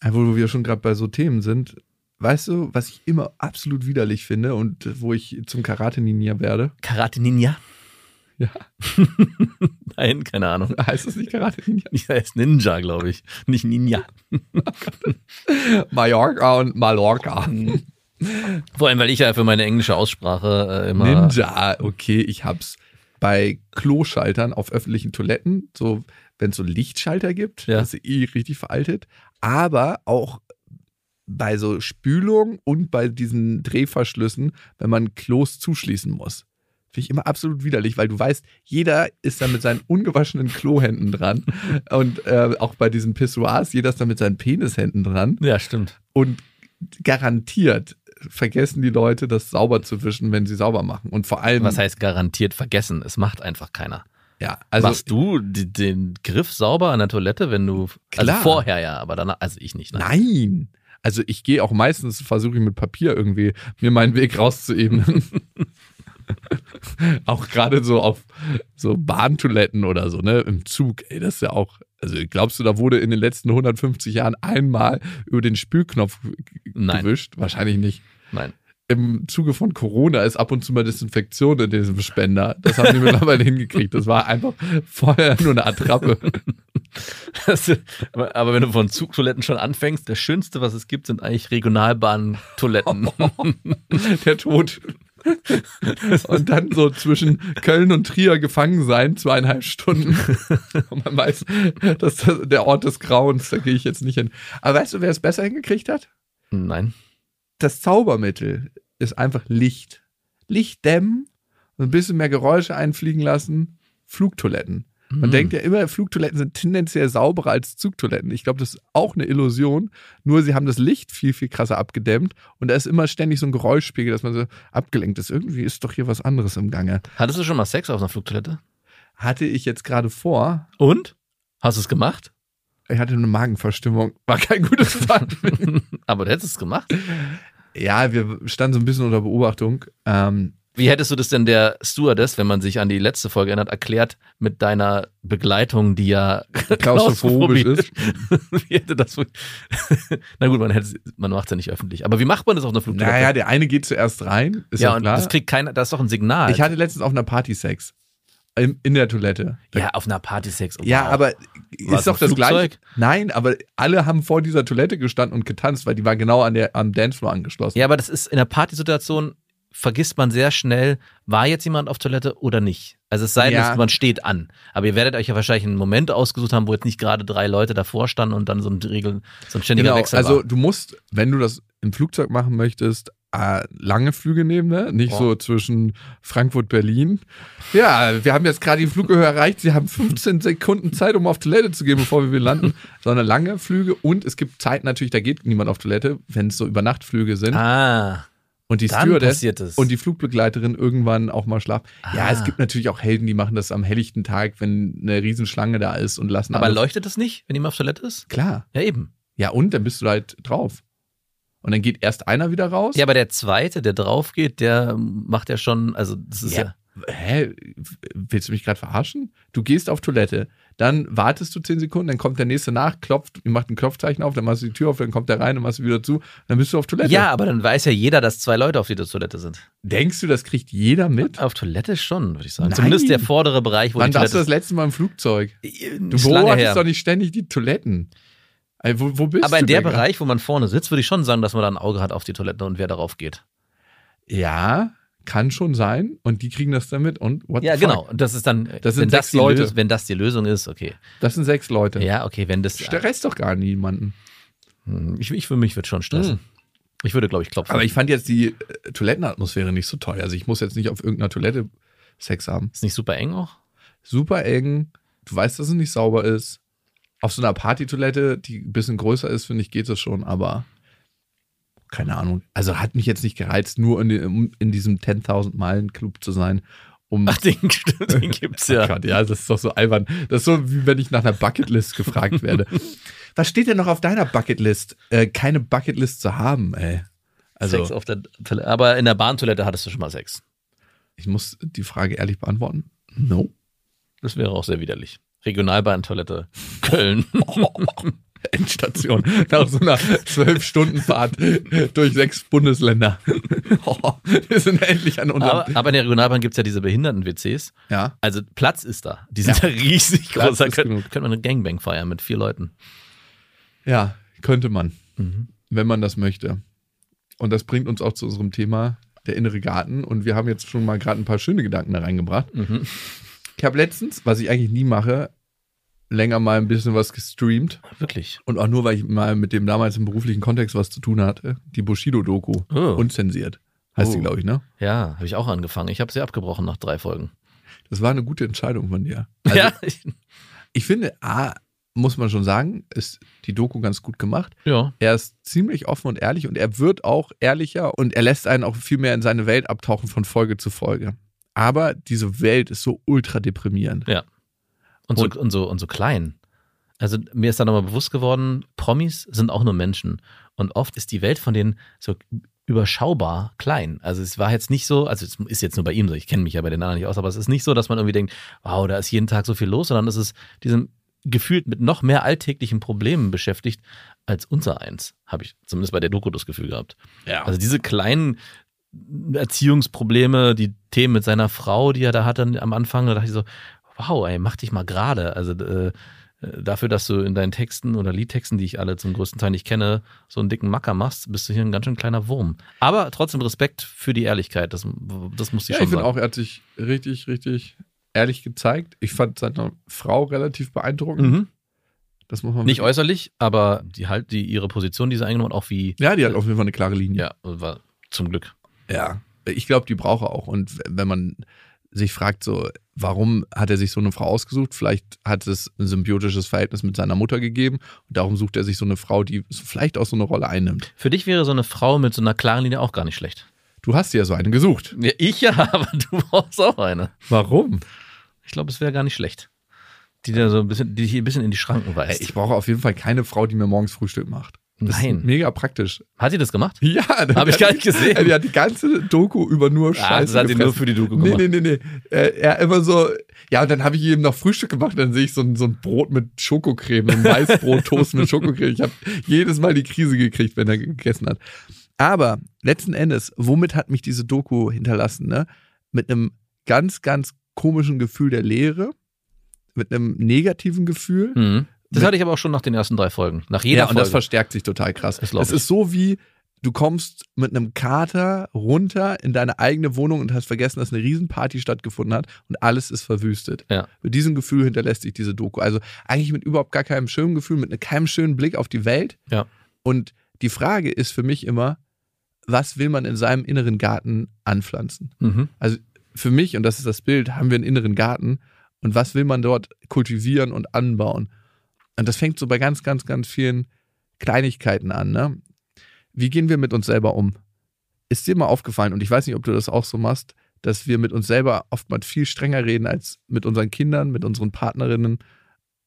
Äh, Wo wir schon gerade bei so Themen sind. Weißt du, was ich immer absolut widerlich finde und wo ich zum Karate-Ninja werde? Karate Ninja? Ja. Nein, keine Ahnung. Heißt das nicht Karate-Ninja? Ich heißt Ninja, glaube ich. Nicht Ninja. Mallorca und Mallorca. Vor allem, weil ich ja für meine englische Aussprache äh, immer. Ninja, okay, ich hab's bei Kloschaltern auf öffentlichen Toiletten, so wenn es so Lichtschalter gibt, Ja. das ist eh richtig veraltet, aber auch bei so Spülung und bei diesen Drehverschlüssen, wenn man Klos zuschließen muss. Finde ich immer absolut widerlich, weil du weißt, jeder ist da mit seinen ungewaschenen Klohänden dran und äh, auch bei diesen Pissoirs, jeder ist da mit seinen Penishänden dran Ja, stimmt. und garantiert vergessen die Leute, das sauber zu wischen, wenn sie sauber machen. Und vor allem, Was heißt garantiert vergessen? Es macht einfach keiner. Ja, also Machst du den Griff sauber an der Toilette, wenn du. Klar. Also vorher ja, aber danach. Also ich nicht. Nein. nein. Also ich gehe auch meistens, versuche ich mit Papier irgendwie mir meinen Weg rauszuebnen. auch gerade so auf so Bahntoiletten oder so, ne, im Zug, ey, das ist ja auch, also glaubst du, da wurde in den letzten 150 Jahren einmal über den Spülknopf g- Nein. gewischt? Wahrscheinlich nicht. Nein. Im Zuge von Corona ist ab und zu mal Desinfektion in diesem Spender. Das haben die mittlerweile hingekriegt. Das war einfach vorher nur eine Attrappe. Das- aber wenn du von Zugtoiletten schon anfängst, das Schönste, was es gibt, sind eigentlich Regionalbahntoiletten. der Tod. Und dann so zwischen Köln und Trier gefangen sein, zweieinhalb Stunden. Und man weiß, das ist der Ort des Grauens, da gehe ich jetzt nicht hin. Aber weißt du, wer es besser hingekriegt hat? Nein. Das Zaubermittel ist einfach Licht. Licht dämmen und ein bisschen mehr Geräusche einfliegen lassen. Flugtoiletten. Man Mm. denkt ja immer, Flugtoiletten sind tendenziell sauberer als Zugtoiletten. Ich glaube, das ist auch eine Illusion. Nur sie haben das Licht viel, viel krasser abgedämmt und da ist immer ständig so ein Geräuschspiegel, dass man so abgelenkt ist. Irgendwie ist doch hier was anderes im Gange. Hattest du schon mal Sex auf einer Flugtoilette? Hatte ich jetzt gerade vor, Und? Hast du es gemacht? Ich hatte eine Magenverstimmung. War kein gutes Zeichen. Aber du hättest es gemacht. ja, wir standen so ein bisschen unter Beobachtung. Ähm, Wie hättest du das denn der Stewardess, wenn man sich an die letzte Folge erinnert, erklärt mit deiner Begleitung, die ja klaustrophobisch ist. wie hätte das Na gut, man, hätte, man macht es ja nicht öffentlich. Aber wie macht man das auf einer Flugtoilette? Naja, der eine geht zuerst rein, ja, und klar. das kriegt keiner, das ist doch ein Signal. ich hatte letztens auf einer Party Sex. In, der Toilette. ja, auf einer Party Sex. oh, Ja, wow. aber ist doch das gleiche. Nein, aber alle haben vor dieser Toilette gestanden und getanzt, weil die war genau an der, am Dancefloor angeschlossen. Ja, aber das ist in der Partysituation vergisst man sehr schnell, war jetzt jemand auf Toilette oder nicht. Also es sei denn, Ja. man steht an. Aber ihr werdet euch ja wahrscheinlich einen Moment ausgesucht haben, wo jetzt nicht gerade drei Leute davor standen und dann so ein Regel, so ein ständiger genau. Wechsel Also war. du musst, wenn du das im Flugzeug machen möchtest, äh, lange Flüge nehmen, ne? nicht Oh. so zwischen Frankfurt, Berlin. Ja, wir haben jetzt gerade die Flughöhe erreicht. Sie haben 15 Sekunden Zeit, um auf Toilette zu gehen, bevor wir landen. Sondern lange Flüge und es gibt Zeiten natürlich, da geht niemand auf Toilette, wenn es so Übernachtflüge sind. Ah, und die Stewardess und die Flugbegleiterin irgendwann auch mal schlafen. Ja, Ah. es gibt natürlich auch Helden, die machen das am helllichten Tag, wenn eine Riesenschlange da ist und lassen aber alle- leuchtet es nicht, wenn jemand auf Toilette ist? Klar. Ja, eben. Ja, und dann bist du halt drauf. Und dann geht erst einer wieder raus. Ja, aber der zweite, der drauf geht, der macht ja schon, also das ist ja. Ja. Hä? Willst du mich gerade verarschen? Du gehst auf Toilette, dann wartest du 10 Sekunden, dann kommt der nächste nach, klopft, macht ein Klopfzeichen auf, dann machst du die Tür auf, dann kommt der rein, dann machst du wieder zu, dann bist du auf Toilette. Ja, aber dann weiß ja jeder, dass zwei Leute auf dieser Toilette sind. Denkst du, das kriegt jeder mit? Auf Toilette schon, würde ich sagen. Nein. Zumindest der vordere Bereich, wo Wann die warst du Toilette das letzte Mal im Flugzeug? ist. Du beobachtest doch nicht ständig die Toiletten. Ey, wo, wo bist Aber du in der denn Bereich, wo man vorne sitzt, würde ich schon sagen, dass man da ein Auge hat auf die Toilette und wer darauf geht. Ja, kann schon sein. Und die kriegen das damit. Und what Ja, genau. Und das ist dann, Das sind wenn, sechs das die Leute. Wenn das die Lösung ist, okay. Das sind sechs Leute. Ja, okay, wenn das. Stresst doch gar niemanden. Hm, Ich, ich für mich würde schon stressen. Ich würde, glaube ich, klopfen. Aber ich fand jetzt die äh, Toilettenatmosphäre nicht so toll. Also ich muss jetzt nicht auf irgendeiner Toilette Sex haben. ist nicht super eng auch? Super eng. Du weißt, dass es nicht sauber ist. Auf so einer Partytoilette, die ein bisschen größer ist, finde ich, geht es schon. Aber keine Ahnung. Also hat mich jetzt nicht gereizt, nur in, in, in diesem 10.000 Meilen Club zu sein. Um Ach, den, den gibt's ja. Gott, ja, das ist doch so albern. Das ist so, wie wenn ich nach einer Bucketlist gefragt werde. Was steht denn noch auf deiner Bucketlist? Äh, keine Bucketlist zu haben, ey. Also, Sex auf der. Aber in der Bahntoilette hattest du schon mal Sex. ich muss die Frage ehrlich beantworten. No. Das wäre auch sehr widerlich. Regionalbahntoilette Köln. Endstation. Nach so einer zwölf-Stunden-Fahrt durch sechs Bundesländer. Oh, wir sind endlich an unserem. aber, aber in der Regionalbahn gibt's ja diese Behinderten-WCs. ja. Also Platz ist da. Die sind Ja. ja, riesig Platz groß. Da könnte, könnte man eine Gangbang feiern mit vier Leuten. Ja, könnte man, Mhm. wenn man das möchte. Und das bringt uns auch zu unserem Thema, der innere Garten. Und wir haben jetzt schon mal gerade ein paar schöne Gedanken da reingebracht. Mhm. Ich habe letztens, was ich eigentlich nie mache, länger mal ein bisschen was gestreamt. Wirklich. Und auch nur, weil ich mal mit dem damals im beruflichen Kontext was zu tun hatte. Die Bushido-Doku. Oh. Unzensiert. Heißt die, Oh. glaube ich, ne? Ja, habe ich auch angefangen. Ich habe sie abgebrochen nach drei Folgen. Das war eine gute Entscheidung von dir. Also, ja, ich, Ich finde, A, muss man schon sagen, ist die Doku ganz gut gemacht. ja. Er ist ziemlich offen und ehrlich und er wird auch ehrlicher und er lässt einen auch viel mehr in seine Welt abtauchen von Folge zu Folge. Aber diese Welt ist so ultra deprimierend. Und so, Und- und, so, und so klein. Also mir ist da nochmal bewusst geworden, Promis sind auch nur Menschen. Und oft ist die Welt von denen so überschaubar klein. Also es war jetzt nicht so, also es ist jetzt nur bei ihm so, ich kenne mich ja bei den anderen nicht aus, aber es ist nicht so, dass man irgendwie denkt, wow, da ist jeden Tag so viel los, sondern es ist diesem gefühlt mit noch mehr alltäglichen Problemen beschäftigt als unser eins, habe ich zumindest bei der Doku das Gefühl gehabt. Ja. Also diese kleinen Erziehungsprobleme, die Themen mit seiner Frau, die er da hatte am Anfang, da dachte ich so, wow, ey, mach dich mal gerade. Also äh, dafür, dass du in deinen Texten oder Liedtexten, die ich alle zum größten Teil nicht kenne, so einen dicken Macker machst, bist du hier ein ganz schön kleiner Wurm. Aber trotzdem Respekt für die Ehrlichkeit, das, das muss ich ja, schon ich finde sagen. auch, er hat sich richtig, richtig ehrlich gezeigt. Ich fand seine Frau relativ beeindruckend. Mhm. Das muss man Nicht wirklich- äußerlich, aber die halt, die ihre Position, die sie eingenommen hat, auch wie, Ja, die hat auf jeden Fall eine klare Linie. ja, war zum Glück. Ja, ich glaube, die braucht er auch. Und wenn man sich fragt, so, warum hat er sich so eine Frau ausgesucht? Vielleicht hat es ein symbiotisches Verhältnis mit seiner Mutter gegeben und darum sucht er sich so eine Frau, die vielleicht auch so eine Rolle einnimmt. Für dich wäre so eine Frau mit so einer klaren Linie auch gar nicht schlecht. Du hast ja so eine gesucht. Ja, ich ja, aber du brauchst auch eine. Warum? Ich glaube, es wäre gar nicht schlecht. Die dir so ein bisschen, die dich ein bisschen in die Schranken weist. ich brauche auf jeden Fall keine Frau, die mir morgens Frühstück macht. Das Nein. mega praktisch. Hat sie das gemacht? Ja, Hab ich gar nicht gesehen. Die hat die ganze Doku über nur Scheiße Ah, das hat sie nur für die Doku Nee, gemacht. nee, nee, nee. Er, er immer so, ja, und dann habe ich ihm noch Frühstück gemacht, dann sehe ich so ein, so ein Brot mit Schokocreme, ein Weißbrot-Toast mit Schokocreme. Ich habe jedes Mal die Krise gekriegt, wenn er gegessen hat. Aber letzten Endes, womit hat mich diese Doku hinterlassen, ne? Mit einem ganz, ganz komischen Gefühl der Leere, mit einem negativen Gefühl. Mhm. Das hatte ich aber auch schon nach den ersten drei Folgen. Nach jeder ja, und Folge. das verstärkt sich total krass. Das Es ist so wie, du kommst mit einem Kater runter in deine eigene Wohnung und hast vergessen, dass eine Riesenparty stattgefunden hat und alles ist verwüstet. Ja. Mit diesem Gefühl hinterlässt sich diese Doku. Also eigentlich mit überhaupt gar keinem schönen Gefühl, mit keinem schönen Blick auf die Welt. Ja. Und die Frage ist für mich immer, was will man in seinem inneren Garten anpflanzen? mhm. Also für mich, und das ist das Bild, haben wir einen inneren Garten und was will man dort kultivieren und anbauen? Und das fängt so bei ganz, ganz, ganz vielen Kleinigkeiten an. Ne? Wie gehen wir mit uns selber um? Ist dir mal aufgefallen, und ich weiß nicht, ob du das auch so machst, dass wir mit uns selber oftmals viel strenger reden als mit unseren Kindern, mit unseren Partnerinnen,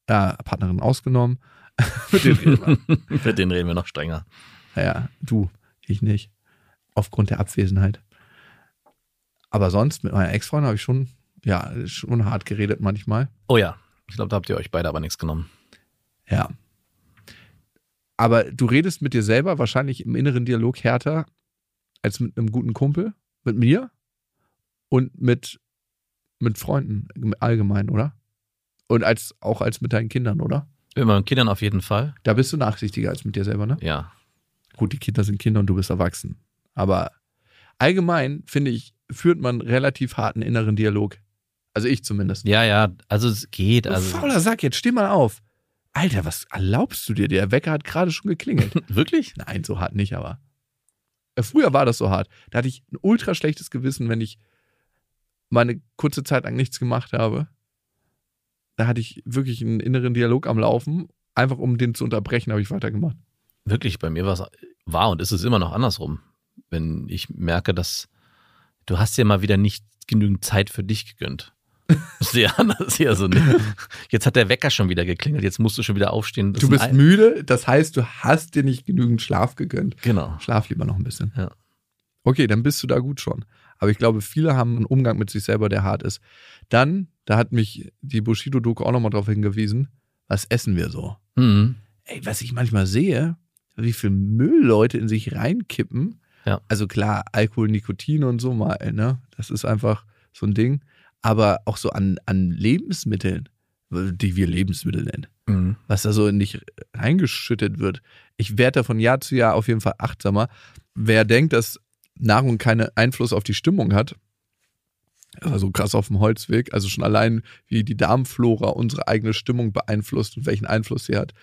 äh, Partnerinnen ausgenommen. mit denen reden wir. Mit denen reden wir noch strenger. Naja, du, ich nicht. Aufgrund der Abwesenheit. Aber sonst, mit meiner Ex-Freundin habe ich schon, ja, schon hart geredet manchmal. Oh ja. Ich glaube, da habt ihr euch beide aber nichts genommen. Ja. Aber du redest mit dir selber wahrscheinlich im inneren Dialog härter als mit einem guten Kumpel, mit mir und mit, mit Freunden allgemein, oder? Und als, auch als mit deinen Kindern, oder? Mit meinen Kindern auf jeden Fall. Da bist du nachsichtiger als mit dir selber, ne? Ja. Gut, die Kinder sind Kinder und du bist erwachsen. Aber allgemein, finde ich, führt man relativ harten inneren Dialog. Also ich zumindest. Ja, ja. Also es geht. Also fauler Sack, jetzt steh mal auf. Alter, was erlaubst du dir? Der Wecker hat gerade schon geklingelt. wirklich? Nein, so hart nicht, aber. Äh, Früher war das so hart. Da hatte ich ein ultra schlechtes Gewissen, wenn ich mal eine kurze Zeit lang nichts gemacht habe. Da hatte ich wirklich einen inneren Dialog am Laufen. Einfach um den zu unterbrechen, habe ich weitergemacht. Wirklich, bei mir war es war und ist es immer noch andersrum. Wenn ich merke, dass du hast ja mal wieder nicht genügend Zeit für dich gegönnt. Das ist ja anders hier so nicht. Jetzt hat der Wecker schon wieder geklingelt, jetzt musst du schon wieder aufstehen. Das Du ist bist müde, das heißt, du hast dir nicht genügend Schlaf gegönnt. Genau. Schlaf lieber noch ein bisschen. Ja. Okay, dann bist du da gut schon. Aber ich glaube, viele haben einen Umgang mit sich selber, der hart ist. Dann, da hat mich die Bushido-Doku auch nochmal darauf hingewiesen, was essen wir so? Mhm. Ey, was ich manchmal sehe, wie viel Müll Leute in sich reinkippen. Ja. Also klar, Alkohol, Nikotin und so mal, ne? Das ist einfach so ein Ding. Aber auch so an, an Lebensmitteln, die wir Lebensmittel nennen Mhm. was da so nicht reingeschüttet wird. Ich werde da von Jahr zu Jahr auf jeden Fall achtsamer. Wer denkt, dass Nahrung keinen Einfluss auf die Stimmung hat, also krass auf dem Holzweg, also schon allein wie die Darmflora unsere eigene Stimmung beeinflusst und welchen Einfluss sie hat,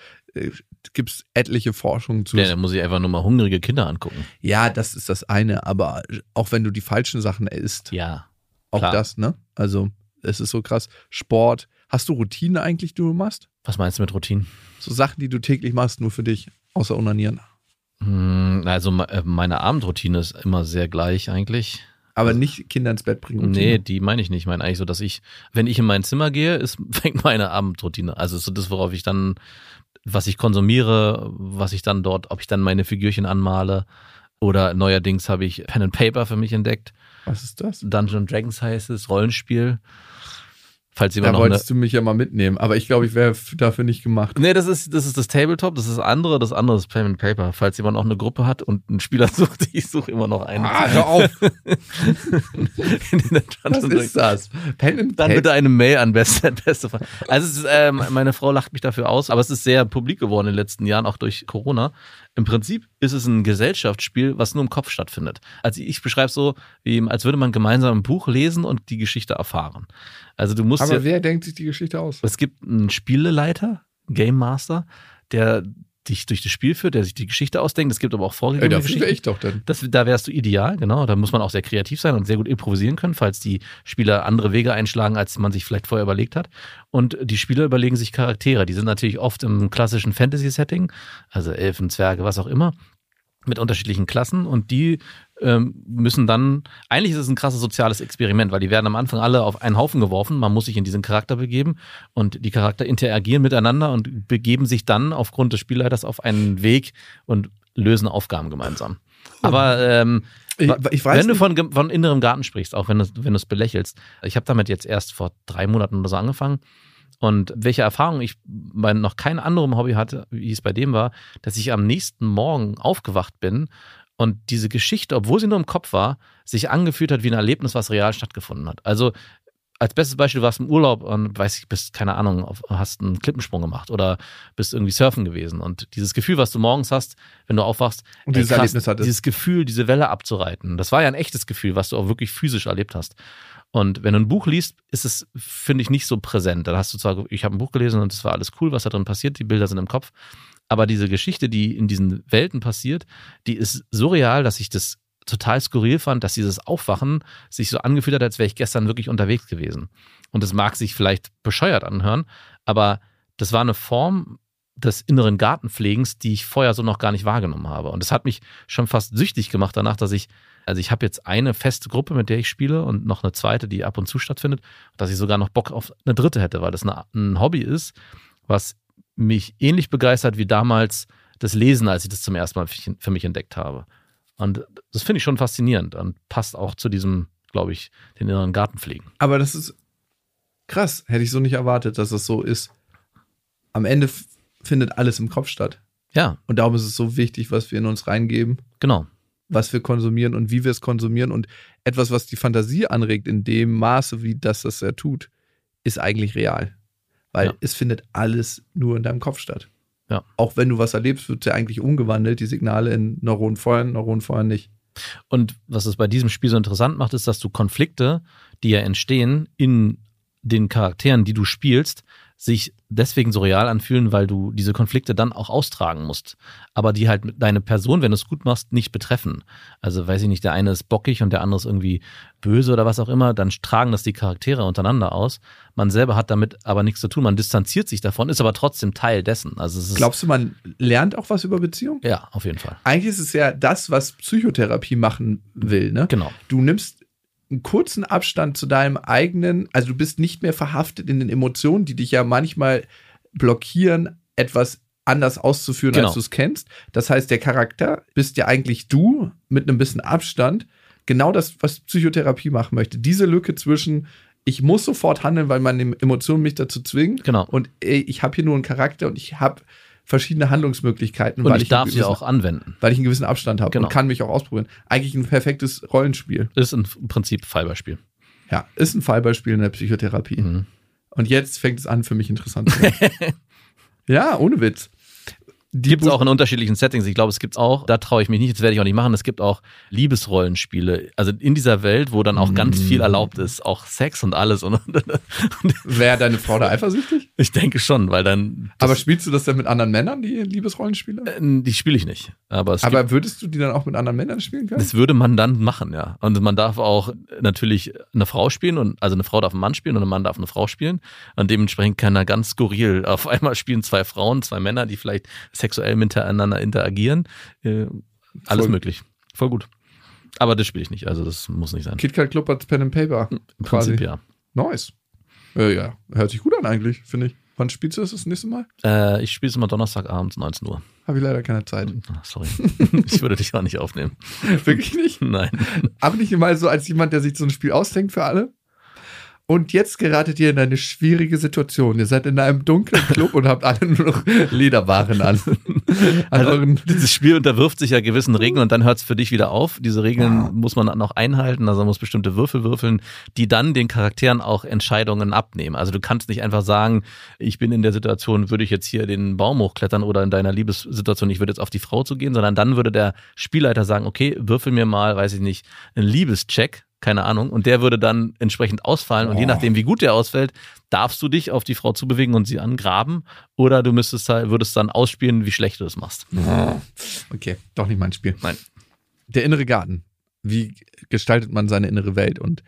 gibt es etliche Forschungen zu. Ja, da muss ich einfach nur mal hungrige Kinder angucken. Ja, das ist das eine, aber auch wenn du die falschen Sachen isst, Ja. Auch klar. das, ne? Also es ist so krass. Sport. Hast du Routine eigentlich, die du machst? Was meinst du mit Routinen? So Sachen, die du täglich machst, nur für dich, außer Onanieren. Hm, Also äh, meine Abendroutine ist immer sehr gleich eigentlich. Aber nicht Kinder ins Bett bringen. Nee, Routine. die meine ich nicht. Ich meine eigentlich so, dass ich, wenn ich in mein Zimmer gehe, ist, fängt meine Abendroutine. Also so das, worauf ich dann, was ich konsumiere, was ich dann dort, ob ich dann meine Figürchen anmale oder neuerdings habe ich Pen and Paper für mich entdeckt. Was ist das? Dungeon Dragons heißt es, Rollenspiel. Falls Da jemand eine, wolltest du mich ja mal mitnehmen, aber ich glaube, ich wäre dafür nicht gemacht. Nee, das ist, das ist das Tabletop, das ist das andere, das andere ist Pen and Paper. Falls jemand noch eine Gruppe hat und einen Spieler sucht, ich suche immer noch einen. Ah, hör auf! Was ist das? Pen and Dann bitte eine Mail an beste, beste Freund. Also ist, ähm, meine Frau lacht mich dafür aus, aber es ist sehr publik geworden in den letzten Jahren, auch durch Corona. Im Prinzip ist es ein Gesellschaftsspiel, was nur im Kopf stattfindet. Also ich beschreibe so, wie, als würde man gemeinsam ein Buch lesen und die Geschichte erfahren. Also du musst ja, Aber wer denkt sich die Geschichte aus? es gibt einen Spieleleiter, Game Master, der dich durch das Spiel führt, der sich die Geschichte ausdenkt. Es gibt aber auch Ey, vorgegebene dafür Geschichten. ich doch dann. Das, da wärst du ideal, genau. Da muss man auch sehr kreativ sein und sehr gut improvisieren können, falls die Spieler andere Wege einschlagen, als man sich vielleicht vorher überlegt hat. Und die Spieler überlegen sich Charaktere. Die sind natürlich oft im klassischen Fantasy-Setting, also Elfen, Zwerge, was auch immer, mit unterschiedlichen Klassen und die ähm, müssen dann, eigentlich ist es ein krasses soziales Experiment, weil die werden am Anfang alle auf einen Haufen geworfen, man muss sich in diesen Charakter begeben und die Charakter interagieren miteinander und begeben sich dann aufgrund des Spielleiters auf einen Weg und lösen Aufgaben gemeinsam. Aber ähm, Ich, ich wenn du von, von innerem Garten sprichst, auch wenn du wenn du es belächelst, ich habe damit jetzt erst vor drei Monaten oder so angefangen. Und welche Erfahrung ich bei noch keinem anderen Hobby hatte, wie es bei dem war, dass ich am nächsten Morgen aufgewacht bin und diese Geschichte, obwohl sie nur im Kopf war, sich angefühlt hat wie ein Erlebnis, was real stattgefunden hat. Also als bestes Beispiel, du warst im Urlaub und weiß ich, bist, keine Ahnung, auf, hast einen Klippensprung gemacht oder bist irgendwie surfen gewesen. Und dieses Gefühl, was du morgens hast, wenn du aufwachst, Und dieses krass, Erlebnis hattest. dieses Gefühl, diese Welle abzureiten, das war ja ein echtes Gefühl, was du auch wirklich physisch erlebt hast. Und wenn du ein Buch liest, ist es, finde ich, nicht so präsent. Dann hast du zwar, ich habe ein Buch gelesen und es war alles cool, was da drin passiert, die Bilder sind im Kopf. Aber diese Geschichte, die in diesen Welten passiert, die ist so real, dass ich das total skurril fand, dass dieses Aufwachen sich so angefühlt hat, als wäre ich gestern wirklich unterwegs gewesen. Und es mag sich vielleicht bescheuert anhören, aber das war eine Form des inneren Gartenpflegens, die ich vorher so noch gar nicht wahrgenommen habe. Und das hat mich schon fast süchtig gemacht danach, dass ich, also ich habe jetzt eine feste Gruppe, mit der ich spiele und noch eine zweite, die ab und zu stattfindet, dass ich sogar noch Bock auf eine dritte hätte, weil das eine, ein Hobby ist, was mich ähnlich begeistert wie damals das Lesen, als ich das zum ersten Mal für mich entdeckt habe. Und das finde ich schon faszinierend und passt auch zu diesem, glaube ich, den inneren Gartenpflegen. aber das ist krass. Hätte ich so nicht erwartet, dass es so ist. Am Ende findet alles im Kopf statt. Ja, Und darum ist es so wichtig, was wir in uns reingeben, genau. was wir konsumieren und wie wir es konsumieren. Und etwas, was die Fantasie anregt, in dem Maße, wie das das er tut, ist eigentlich real. Weil Ja. es findet alles nur in deinem Kopf statt. Ja. Auch wenn du was erlebst, wird es ja eigentlich umgewandelt, die Signale in Neuronenfeuern, Neuronenfeuern nicht. Und was es bei diesem Spiel so interessant macht, ist, dass du Konflikte, die ja entstehen in den Charakteren, die du spielst, sich deswegen so real anfühlen, weil du diese Konflikte dann auch austragen musst. Aber die halt deine Person, wenn du es gut machst, nicht betreffen. Also weiß ich nicht, der eine ist bockig und der andere ist irgendwie böse oder was auch immer, dann tragen das die Charaktere untereinander aus. Man selber hat damit aber nichts zu tun. Man distanziert sich davon, ist aber trotzdem Teil dessen. Also Glaubst du, man lernt auch was über Beziehung? Ja, auf jeden Fall. Eigentlich ist es ja das, was Psychotherapie machen will. Ne? Genau. Du nimmst einen kurzen Abstand zu deinem eigenen, also du bist nicht mehr verhaftet in den Emotionen, die dich ja manchmal blockieren, etwas anders auszuführen, Genau. als du es kennst. Das heißt, der Charakter bist ja eigentlich du mit einem bisschen Abstand. Genau das, was Psychotherapie machen möchte. Diese Lücke zwischen, ich muss sofort handeln, weil meine Emotionen mich dazu zwingen. Genau. Und ich habe hier nur einen Charakter und ich habe verschiedene Handlungsmöglichkeiten, Und weil ich darf einen sie gewissen- auch anwenden. weil ich einen gewissen Abstand habe Genau. und kann mich auch ausprobieren. Eigentlich ein perfektes Rollenspiel. Ist im Prinzip Fallbeispiel. Ja, ist ein Fallbeispiel in der Psychotherapie. Mhm. Und jetzt fängt es an, für mich interessant zu werden. ja, ohne Witz. Die Gibt es auch in unterschiedlichen Settings. Ich glaube, es gibt auch, da traue ich mich nicht, das werde ich auch nicht machen, es gibt auch Liebesrollenspiele. Also in dieser Welt, wo dann auch ganz viel erlaubt ist, auch Sex und alles. Und, Wäre deine Frau da eifersüchtig? ich denke schon, weil dann. Aber spielst du das dann mit anderen Männern, die Liebesrollenspiele? äh, die spiele ich nicht. Aber es gibt, Aber würdest du die dann auch mit anderen Männern spielen können? das würde man dann machen, ja. Und man darf auch natürlich eine Frau spielen und also eine Frau darf einen Mann spielen und ein Mann darf eine Frau spielen. Und dementsprechend kann er ganz skurril. Auf einmal spielen zwei Frauen, zwei Männer, die vielleicht sexuell miteinander interagieren. Äh, alles Voll. möglich. Voll gut. Aber das spiele ich nicht, also das muss nicht sein. KitKat Club als Pen and Paper. Im quasi. Prinzip ja. Nice. Äh, ja, hört sich gut an eigentlich, finde ich. Wann spielst du das das nächste Mal? Äh, ich spiele es immer Donnerstagabends 19 Uhr. Habe ich leider keine Zeit. Ah, Sorry. ich würde dich auch nicht aufnehmen. Wirklich nicht? Nein. Aber nicht mal so als jemand, der sich so ein Spiel ausdenkt für alle. Und jetzt geratet ihr in eine schwierige Situation. Ihr seid in einem dunklen Club und habt alle nur noch Lederwaren an. Also, dieses Spiel unterwirft sich ja gewissen Regeln und dann hört es für dich wieder auf. Diese Regeln Wow. muss man dann auch einhalten, also man muss bestimmte Würfel würfeln, die dann den Charakteren auch Entscheidungen abnehmen. Also du kannst nicht einfach sagen, ich bin in der Situation, würde ich jetzt hier den Baum hochklettern oder in deiner Liebessituation, ich würde jetzt auf die Frau zugehen, sondern dann würde der Spielleiter sagen, okay, würfel mir mal, weiß ich nicht, einen Liebescheck, keine Ahnung, und der würde dann entsprechend ausfallen und je Boah. nachdem, wie gut der ausfällt, darfst du dich auf die Frau zubewegen und sie angraben oder du müsstest halt, würdest dann ausspielen, wie schlecht du das machst. Okay, doch nicht mein Spiel. Nein. Der innere Garten. Wie gestaltet man seine innere Welt? Und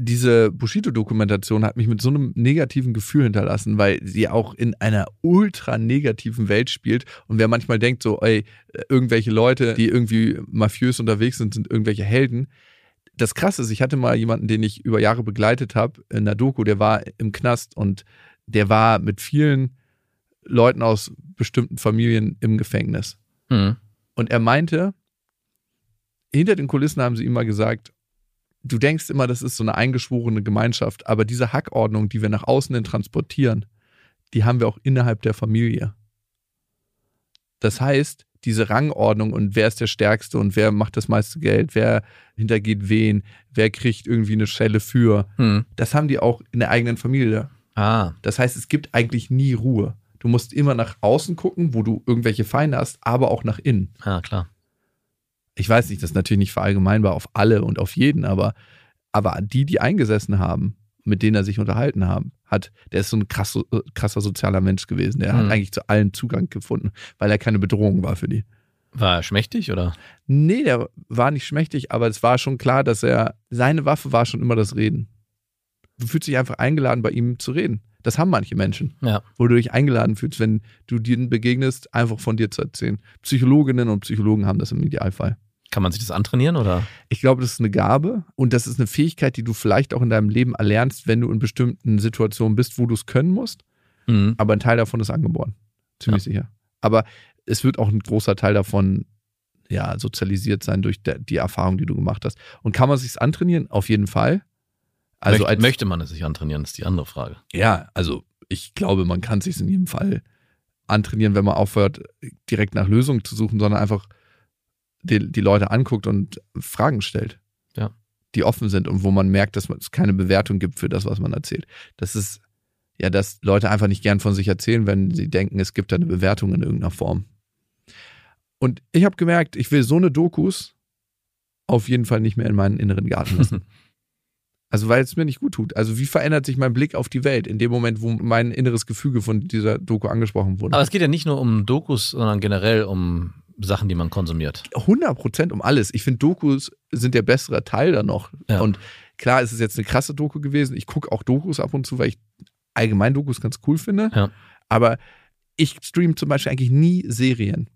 diese Bushido-Dokumentation hat mich mit so einem negativen Gefühl hinterlassen, weil sie auch in einer ultra negativen Welt spielt. Und wer manchmal denkt, so, ey, irgendwelche Leute, die irgendwie mafiös unterwegs sind, sind irgendwelche Helden. Das Krasse ist, ich hatte mal jemanden, den ich über Jahre begleitet habe, in der Doku, der war im Knast und der war mit vielen Leuten aus bestimmten Familien im Gefängnis. Hm. Und er meinte, hinter den Kulissen haben sie ihm mal gesagt, du denkst immer, das ist so eine eingeschworene Gemeinschaft, aber diese Hackordnung, die wir nach außen hin transportieren, die haben wir auch innerhalb der Familie. Das heißt, diese Rangordnung und wer ist der Stärkste und wer macht das meiste Geld, wer hintergeht wen, wer kriegt irgendwie eine Schelle für, Hm. das haben die auch in der eigenen Familie. Ah, Das heißt, es gibt eigentlich nie Ruhe. Du musst immer nach außen gucken, wo du irgendwelche Feinde hast, aber auch nach innen. ja, klar. ich weiß nicht, das ist natürlich nicht verallgemeinbar auf alle und auf jeden, aber, aber die, die eingesessen haben, mit denen er sich unterhalten haben, hat, der ist so ein krass, äh, krasser sozialer Mensch gewesen. Der Mhm. hat eigentlich zu allen Zugang gefunden, weil er keine Bedrohung war für die. War er schmächtig oder? Nee, der war nicht schmächtig, aber es war schon klar, dass er, seine Waffe war schon immer das Reden. Du fühlst dich einfach eingeladen, bei ihm zu reden. Das haben manche Menschen, Ja. wo du dich eingeladen fühlst, wenn du denen begegnest, einfach von dir zu erzählen. Psychologinnen und Psychologen haben das im Idealfall. Kann man sich das antrainieren oder? Ich glaube, das ist eine Gabe und das ist eine Fähigkeit, die du vielleicht auch in deinem Leben erlernst, wenn du in bestimmten Situationen bist, wo du es können musst. Mhm. Aber ein Teil davon ist angeboren. Ziemlich sicher. Aber es wird auch ein großer Teil davon ja, sozialisiert sein durch der, die Erfahrung, die du gemacht hast. Und kann man sich antrainieren? Auf jeden Fall. Also möchte, als, möchte man es sich antrainieren, ist die andere Frage. ja, also ich glaube, man kann sich in jedem Fall antrainieren, wenn man aufhört, direkt nach Lösungen zu suchen, sondern einfach die, die Leute anguckt und Fragen stellt. Ja. Die offen sind und wo man merkt, dass es keine Bewertung gibt für das, was man erzählt. Das ist ja, dass Leute einfach nicht gern von sich erzählen, wenn sie denken, es gibt da eine Bewertung in irgendeiner Form. Und ich habe gemerkt, ich will so eine Dokus auf jeden Fall nicht mehr in meinen inneren Garten lassen. Also weil es mir nicht gut tut. Also wie verändert sich mein Blick auf die Welt in dem Moment, wo mein inneres Gefüge von dieser Doku angesprochen wurde? Aber es geht ja nicht nur um Dokus, sondern generell um Sachen, die man konsumiert. 100 Prozent um alles. Ich finde, Dokus sind der bessere Teil da noch. Ja. Und klar, es ist jetzt eine krasse Doku gewesen. Ich gucke auch Dokus ab und zu, weil ich allgemein Dokus ganz cool finde. Ja. Aber ich streame zum Beispiel eigentlich nie Serien.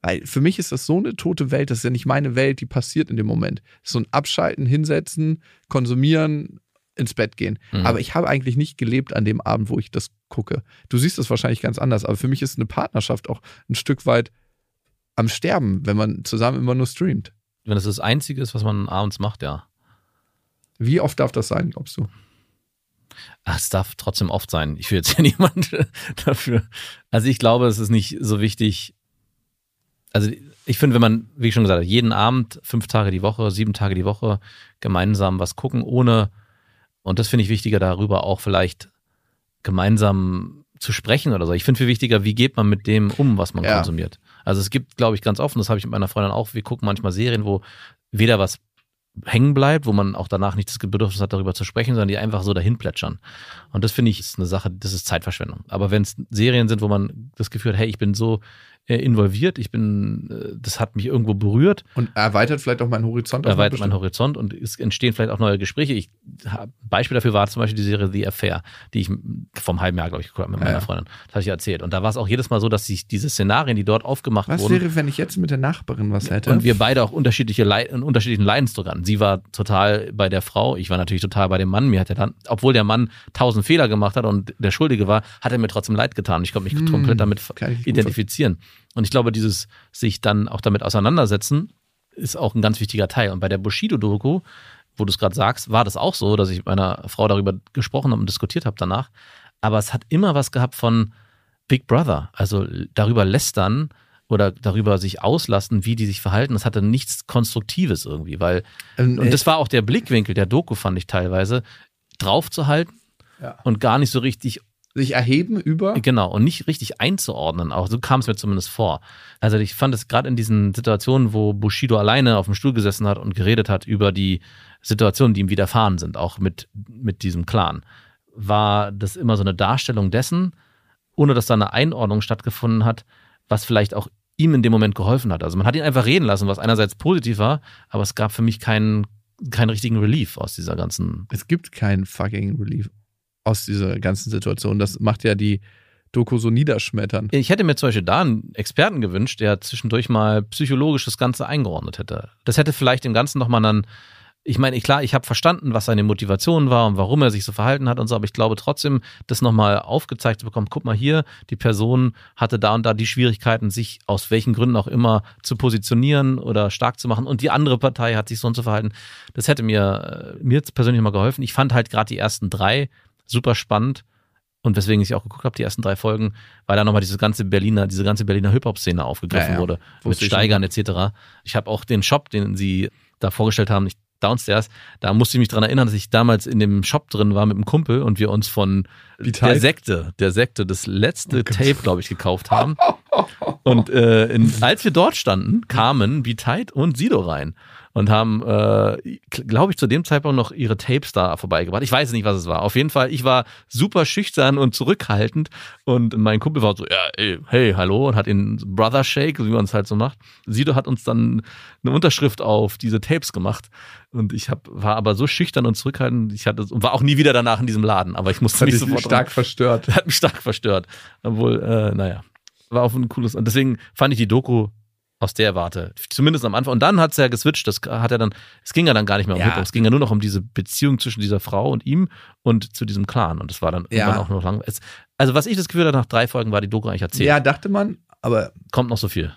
Weil für mich ist das so eine tote Welt, das ist ja nicht meine Welt, die passiert in dem Moment. So ein Abschalten, hinsetzen, konsumieren, ins Bett gehen. Mhm. Aber ich habe eigentlich nicht gelebt an dem Abend, wo ich das gucke. Du siehst das wahrscheinlich ganz anders, aber für mich ist eine Partnerschaft auch ein Stück weit am Sterben, wenn man zusammen immer nur streamt. Wenn das das Einzige ist, was man abends macht, ja. Wie oft darf das sein, glaubst du? Ach, es darf trotzdem oft sein. Ich will jetzt ja niemand dafür. Also ich glaube, es ist nicht so wichtig. Also ich finde, wenn man, wie ich schon gesagt habe, jeden Abend, fünf Tage die Woche, sieben Tage die Woche gemeinsam was gucken, ohne, und das finde ich wichtiger, darüber auch vielleicht gemeinsam zu sprechen oder so. Ich finde viel wichtiger, wie geht man mit dem um, was man Ja. konsumiert. Also es gibt, glaube ich, ganz offen, das habe ich mit meiner Freundin auch, wir gucken manchmal Serien, wo weder was hängen bleibt, wo man auch danach nicht das Bedürfnis hat, darüber zu sprechen, sondern die einfach so dahin plätschern. Und das finde ich ist eine Sache, das ist Zeitverschwendung. Aber wenn es Serien sind, wo man das Gefühl hat, hey, ich bin so äh, involviert, ich bin, äh, das hat mich irgendwo berührt, Und erweitert vielleicht auch meinen Horizont. erweitert meinen Horizont und es entstehen vielleicht auch neue Gespräche. Ich, Beispiel dafür war zum Beispiel die Serie The Affair, die ich vom halben Jahr, glaube ich, geguckt habe mit meiner Ja. Freundin. Das habe ich ja erzählt. Und da war es auch jedes Mal so, dass sich diese Szenarien, die dort aufgemacht Was wurden, wäre, wenn ich jetzt mit der Nachbarin was hätte? und wir beide auch unterschiedliche Leid, unterschiedlichen Leidensdruck hatten. Sie war total bei der Frau, ich war natürlich total bei dem Mann. Mir hat er dann, obwohl der Mann tausend Fehler gemacht hat und der Schuldige war, hat er mir trotzdem leid getan. Ich konnte mich Hm, komplett damit identifizieren. Und ich glaube, dieses sich dann auch damit auseinandersetzen, ist auch ein ganz wichtiger Teil. Und bei der Bushido-Doku, wo du es gerade sagst, war das auch so, dass ich mit meiner Frau darüber gesprochen habe und diskutiert habe danach. Aber es hat immer was gehabt von Big Brother, also darüber lästern oder darüber sich auslassen, wie die sich verhalten. Das hatte nichts Konstruktives irgendwie, weil, Ähm, und das war auch der Blickwinkel der Doku, fand ich teilweise, draufzuhalten Ja. und gar nicht so richtig sich erheben über. Genau, und nicht richtig einzuordnen. Auch so kam es mir zumindest vor. Also ich fand es gerade in diesen Situationen, wo Bushido alleine auf dem Stuhl gesessen hat und geredet hat über die Situationen, die ihm widerfahren sind, auch mit, mit diesem Clan, war das immer so eine Darstellung dessen, ohne dass da eine Einordnung stattgefunden hat, was vielleicht auch ihm in dem Moment geholfen hat. Also man hat ihn einfach reden lassen, was einerseits positiv war, aber es gab für mich keinen, keinen richtigen Relief aus dieser ganzen Es gibt keinen fucking Relief aus dieser ganzen Situation. Das macht ja die Doku so niederschmettern. Ich hätte mir zum Beispiel da einen Experten gewünscht, der zwischendurch mal psychologisch das Ganze eingeordnet hätte. Das hätte vielleicht dem Ganzen nochmal dann, ich meine, klar, ich habe verstanden, was seine Motivation war und warum er sich so verhalten hat und so, aber ich glaube trotzdem, das nochmal aufgezeigt zu bekommen, guck mal hier, die Person hatte da und da die Schwierigkeiten, sich aus welchen Gründen auch immer zu positionieren oder stark zu machen und die andere Partei hat sich so und so verhalten. Das hätte mir, äh, mir persönlich mal geholfen. Ich fand halt gerade die ersten drei super spannend und weswegen ich auch geguckt habe, die ersten drei Folgen, weil da nochmal diese ganze Berliner, diese ganze Berliner Hip-Hop-Szene aufgegriffen Ja, ja. wurde. Mit Wusste ich Steigern etc. Ich habe auch den Shop, den sie da vorgestellt haben, nicht downstairs, da musste ich mich dran erinnern, dass ich damals in dem Shop drin war mit einem Kumpel und wir uns von der tight? Sekte, der Sekte, das letzte Oh. Tape, glaube ich, gekauft haben. Und äh, in, als wir dort standen, kamen Beat und Sido rein und haben, äh, glaube ich, zu dem Zeitpunkt noch ihre Tapes da vorbeigebracht. Ich weiß nicht, was es war. Auf jeden Fall, ich war super schüchtern und zurückhaltend und mein Kumpel war so, ja, ey, hey, hallo und hat den Brother Shake, wie man es halt so macht. Sido hat uns dann eine Unterschrift auf diese Tapes gemacht und ich hab, war aber so schüchtern und zurückhaltend, ich hatte und war auch nie wieder danach in diesem Laden, aber ich musste hat mich sofort stark verstört. hat mich stark verstört. Obwohl, äh, naja, war auch ein cooles. Und deswegen fand ich die Doku aus der Warte, zumindest am Anfang. Und dann hat es ja geswitcht. Das hat er dann, es ging ja dann gar nicht mehr um Ja. Hip-Hop. Es ging ja nur noch um diese Beziehung zwischen dieser Frau und ihm und zu diesem Clan. Und das war dann Ja. auch noch lang. Es, also, was ich das Gefühl hatte, nach drei Folgen war die Doku eigentlich erzählt. Ja, dachte man, aber Kommt noch so viel.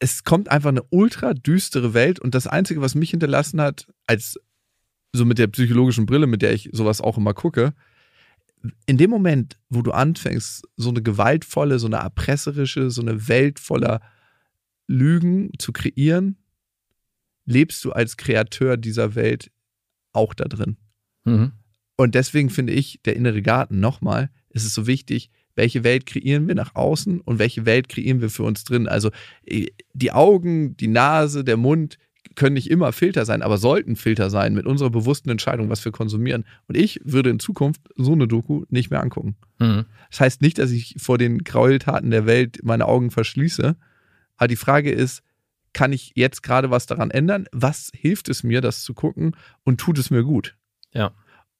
es kommt einfach eine ultra düstere Welt und das Einzige, was mich hinterlassen hat, als so mit der psychologischen Brille, mit der ich sowas auch immer gucke, in dem Moment, wo du anfängst, so eine gewaltvolle, so eine erpresserische, so eine Welt voller Lügen zu kreieren, lebst du als Kreateur dieser Welt auch da drin. Mhm. Und deswegen finde ich, der innere Garten nochmal, es ist so wichtig, welche Welt kreieren wir nach außen und welche Welt kreieren wir für uns drin. Also äh, die Augen, die Nase, der Mund können nicht immer Filter sein, aber sollten Filter sein mit unserer bewussten Entscheidung, was wir konsumieren. Und ich würde in Zukunft so eine Doku nicht mehr angucken. Mhm. Das heißt nicht, dass ich vor den Gräueltaten der Welt meine Augen verschließe. Aber die Frage ist, kann ich jetzt gerade was daran ändern? Was hilft es mir, das zu gucken und tut es mir gut? Ja.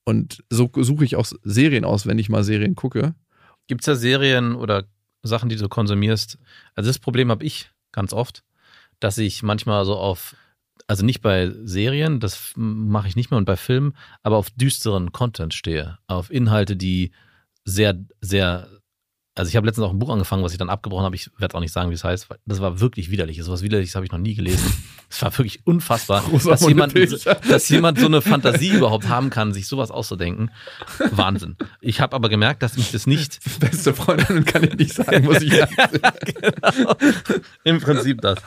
Und so suche ich auch Serien aus, wenn ich mal Serien gucke. Gibt es da Serien oder Sachen, die du konsumierst? Also das Problem habe ich ganz oft, dass ich manchmal so auf, also nicht bei Serien, das mache ich nicht mehr und bei Filmen, aber auf düsteren Content stehe. Auf Inhalte, die sehr, sehr, also ich habe letztens auch ein Buch angefangen, was ich dann abgebrochen habe. Ich werde auch nicht sagen, wie es heißt. Das war wirklich widerlich. So was Widerliches habe ich noch nie gelesen. Es war wirklich unfassbar, dass jemand, dass jemand so eine Fantasie überhaupt haben kann, sich sowas auszudenken. Wahnsinn. Ich habe aber gemerkt, dass mich das nicht Beste Freundin kann ich nicht sagen, muss ich sagen. genau. Im Prinzip das.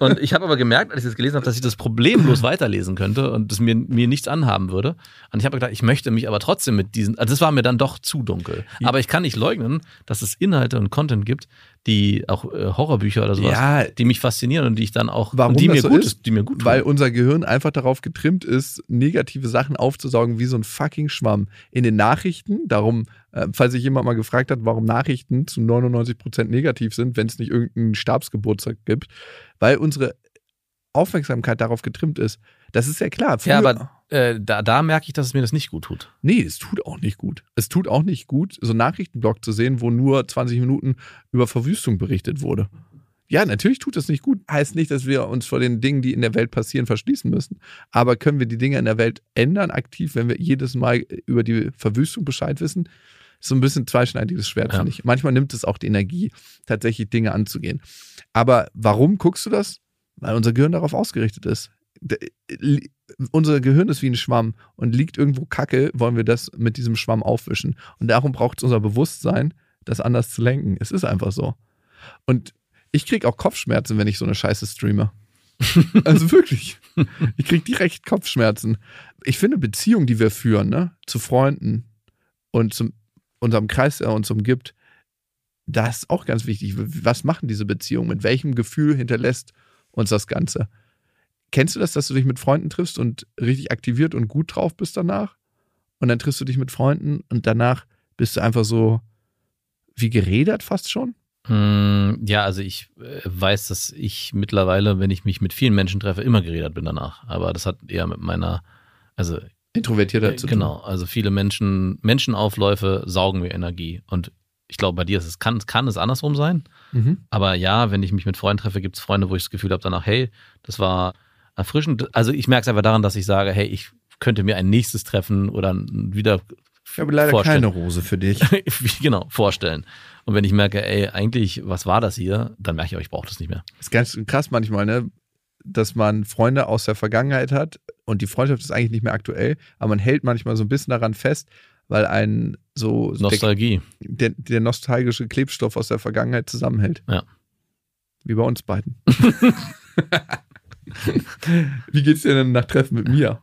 Und ich habe aber gemerkt, als ich das gelesen habe, dass ich das problemlos weiterlesen könnte und das mir, mir nichts anhaben würde. Und ich habe gedacht, ich möchte mich aber trotzdem mit diesen, also das war mir dann doch zu dunkel. Aber ich kann nicht leugnen, dass es Inhalte und Content gibt, die auch äh, Horrorbücher oder sowas, Ja. die mich faszinieren und die ich dann auch, Warum die mir so gut ist? die mir gut tun. Weil unser Gehirn einfach darauf getrimmt ist, negative Sachen aufzusaugen wie so ein fucking Schwamm. In den Nachrichten, darum, äh, falls sich jemand mal gefragt hat, warum Nachrichten zu 99% negativ sind, wenn es nicht irgendeinen Stabsgeburtstag gibt, weil unsere Aufmerksamkeit darauf getrimmt ist. Das ist ja klar. ja, Früher- aber äh, da, da merke ich, dass es mir das nicht gut tut. Nee, es tut auch nicht gut. Es tut auch nicht gut, so einen Nachrichtenblock zu sehen, wo nur 20 Minuten über Verwüstung berichtet wurde. Ja, natürlich tut das nicht gut. Heißt nicht, dass wir uns vor den Dingen, die in der Welt passieren, verschließen müssen. Aber können wir die Dinge in der Welt ändern, aktiv, wenn wir jedes Mal über die Verwüstung Bescheid wissen? So ein bisschen zweischneidiges Schwert, Ja. finde ich. Manchmal nimmt es auch die Energie, tatsächlich Dinge anzugehen. Aber warum guckst du das? Weil unser Gehirn darauf ausgerichtet ist. Unser Gehirn ist wie ein Schwamm und liegt irgendwo Kacke, wollen wir das mit diesem Schwamm aufwischen. Und darum braucht es unser Bewusstsein, das anders zu lenken. Es ist einfach so. Und ich krieg auch Kopfschmerzen, wenn ich so eine Scheiße streame. also wirklich. Ich krieg direkt Kopfschmerzen. Ich finde Beziehungen, die wir führen, ne, zu Freunden und zu unserem Kreis, der uns umgibt, das ist auch ganz wichtig. Was machen diese Beziehungen? Mit welchem Gefühl hinterlässt uns das Ganze? Kennst du das, dass du dich mit Freunden triffst und richtig aktiviert und gut drauf bist danach? Und dann triffst du dich mit Freunden und danach bist du einfach so wie geredert fast schon? Mm, Ja, also ich äh, weiß, dass ich mittlerweile, wenn ich mich mit vielen Menschen treffe, immer geredet bin danach. Aber das hat eher mit meiner, also Introvertierter äh, zu genau, also viele Menschen, Menschenaufläufe saugen mir Energie. Und ich glaube, bei dir ist es, kann, kann es andersrum sein. tun. Mhm. Aber ja, wenn ich mich mit Freunden treffe, gibt es Freunde, wo ich das Gefühl habe, danach, hey, das war erfrischend. Also ich merke es einfach daran, dass ich sage, hey, ich könnte mir ein nächstes Treffen oder wieder Ich habe leider vorstellen. keine Rose für dich. Genau, vorstellen. Und wenn ich merke, ey, eigentlich, was war das hier, dann merke ich auch, ich brauche das nicht mehr. ist ganz krass manchmal, ne? Dass man Freunde aus der Vergangenheit hat und die Freundschaft ist eigentlich nicht mehr aktuell, aber man hält manchmal so ein bisschen daran fest, weil ein so der, Nostalgie. der, der nostalgische Klebstoff aus der Vergangenheit zusammenhält. Ja. Wie bei uns beiden. Wie geht's dir denn nach Treffen mit mir?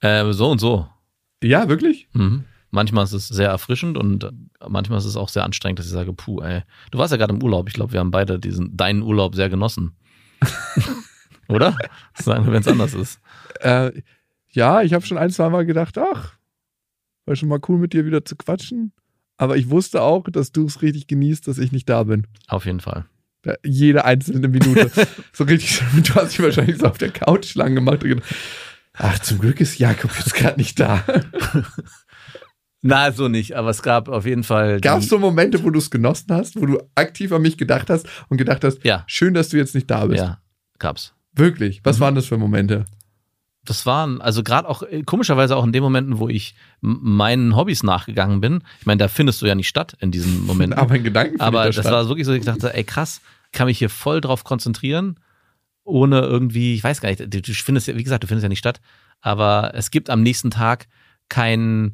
Äh, so und so. Ja, wirklich? Mhm. Manchmal ist es sehr erfrischend und manchmal ist es auch sehr anstrengend, dass ich sage, puh, ey. Du warst ja gerade im Urlaub. Ich glaube, wir haben beide diesen, deinen Urlaub sehr genossen. Oder? Sagen wir, wenn es anders ist. Äh, ja, ich habe schon ein, zwei Mal gedacht, ach, war schon mal cool mit dir wieder zu quatschen. Aber ich wusste auch, dass du es richtig genießt, dass ich nicht da bin. Auf jeden Fall. Ja, Jede einzelne Minute. so richtig, du hast dich wahrscheinlich so auf der Couch lang gemacht und gedacht, ach, zum Glück ist Jakob jetzt gerade nicht da. Na, so nicht, aber es gab auf jeden Fall. Gab es so Momente, wo du es genossen hast, wo du aktiv an mich gedacht hast und gedacht hast, Ja, schön, dass du jetzt nicht da bist? ja, gab's. Wirklich? Was Mhm. waren das für Momente? Das waren, also gerade auch, äh, komischerweise auch in den Momenten, wo ich meinen Hobbys nachgegangen bin. Ich meine, da findest du ja nicht statt in diesen Momenten. Aber in Gedanken Aber das statt. war wirklich so, ich dachte, ey krass, kann mich hier voll drauf konzentrieren, ohne irgendwie, ich weiß gar nicht, du, findest ja, wie gesagt, du findest ja nicht statt, aber es gibt am nächsten Tag kein,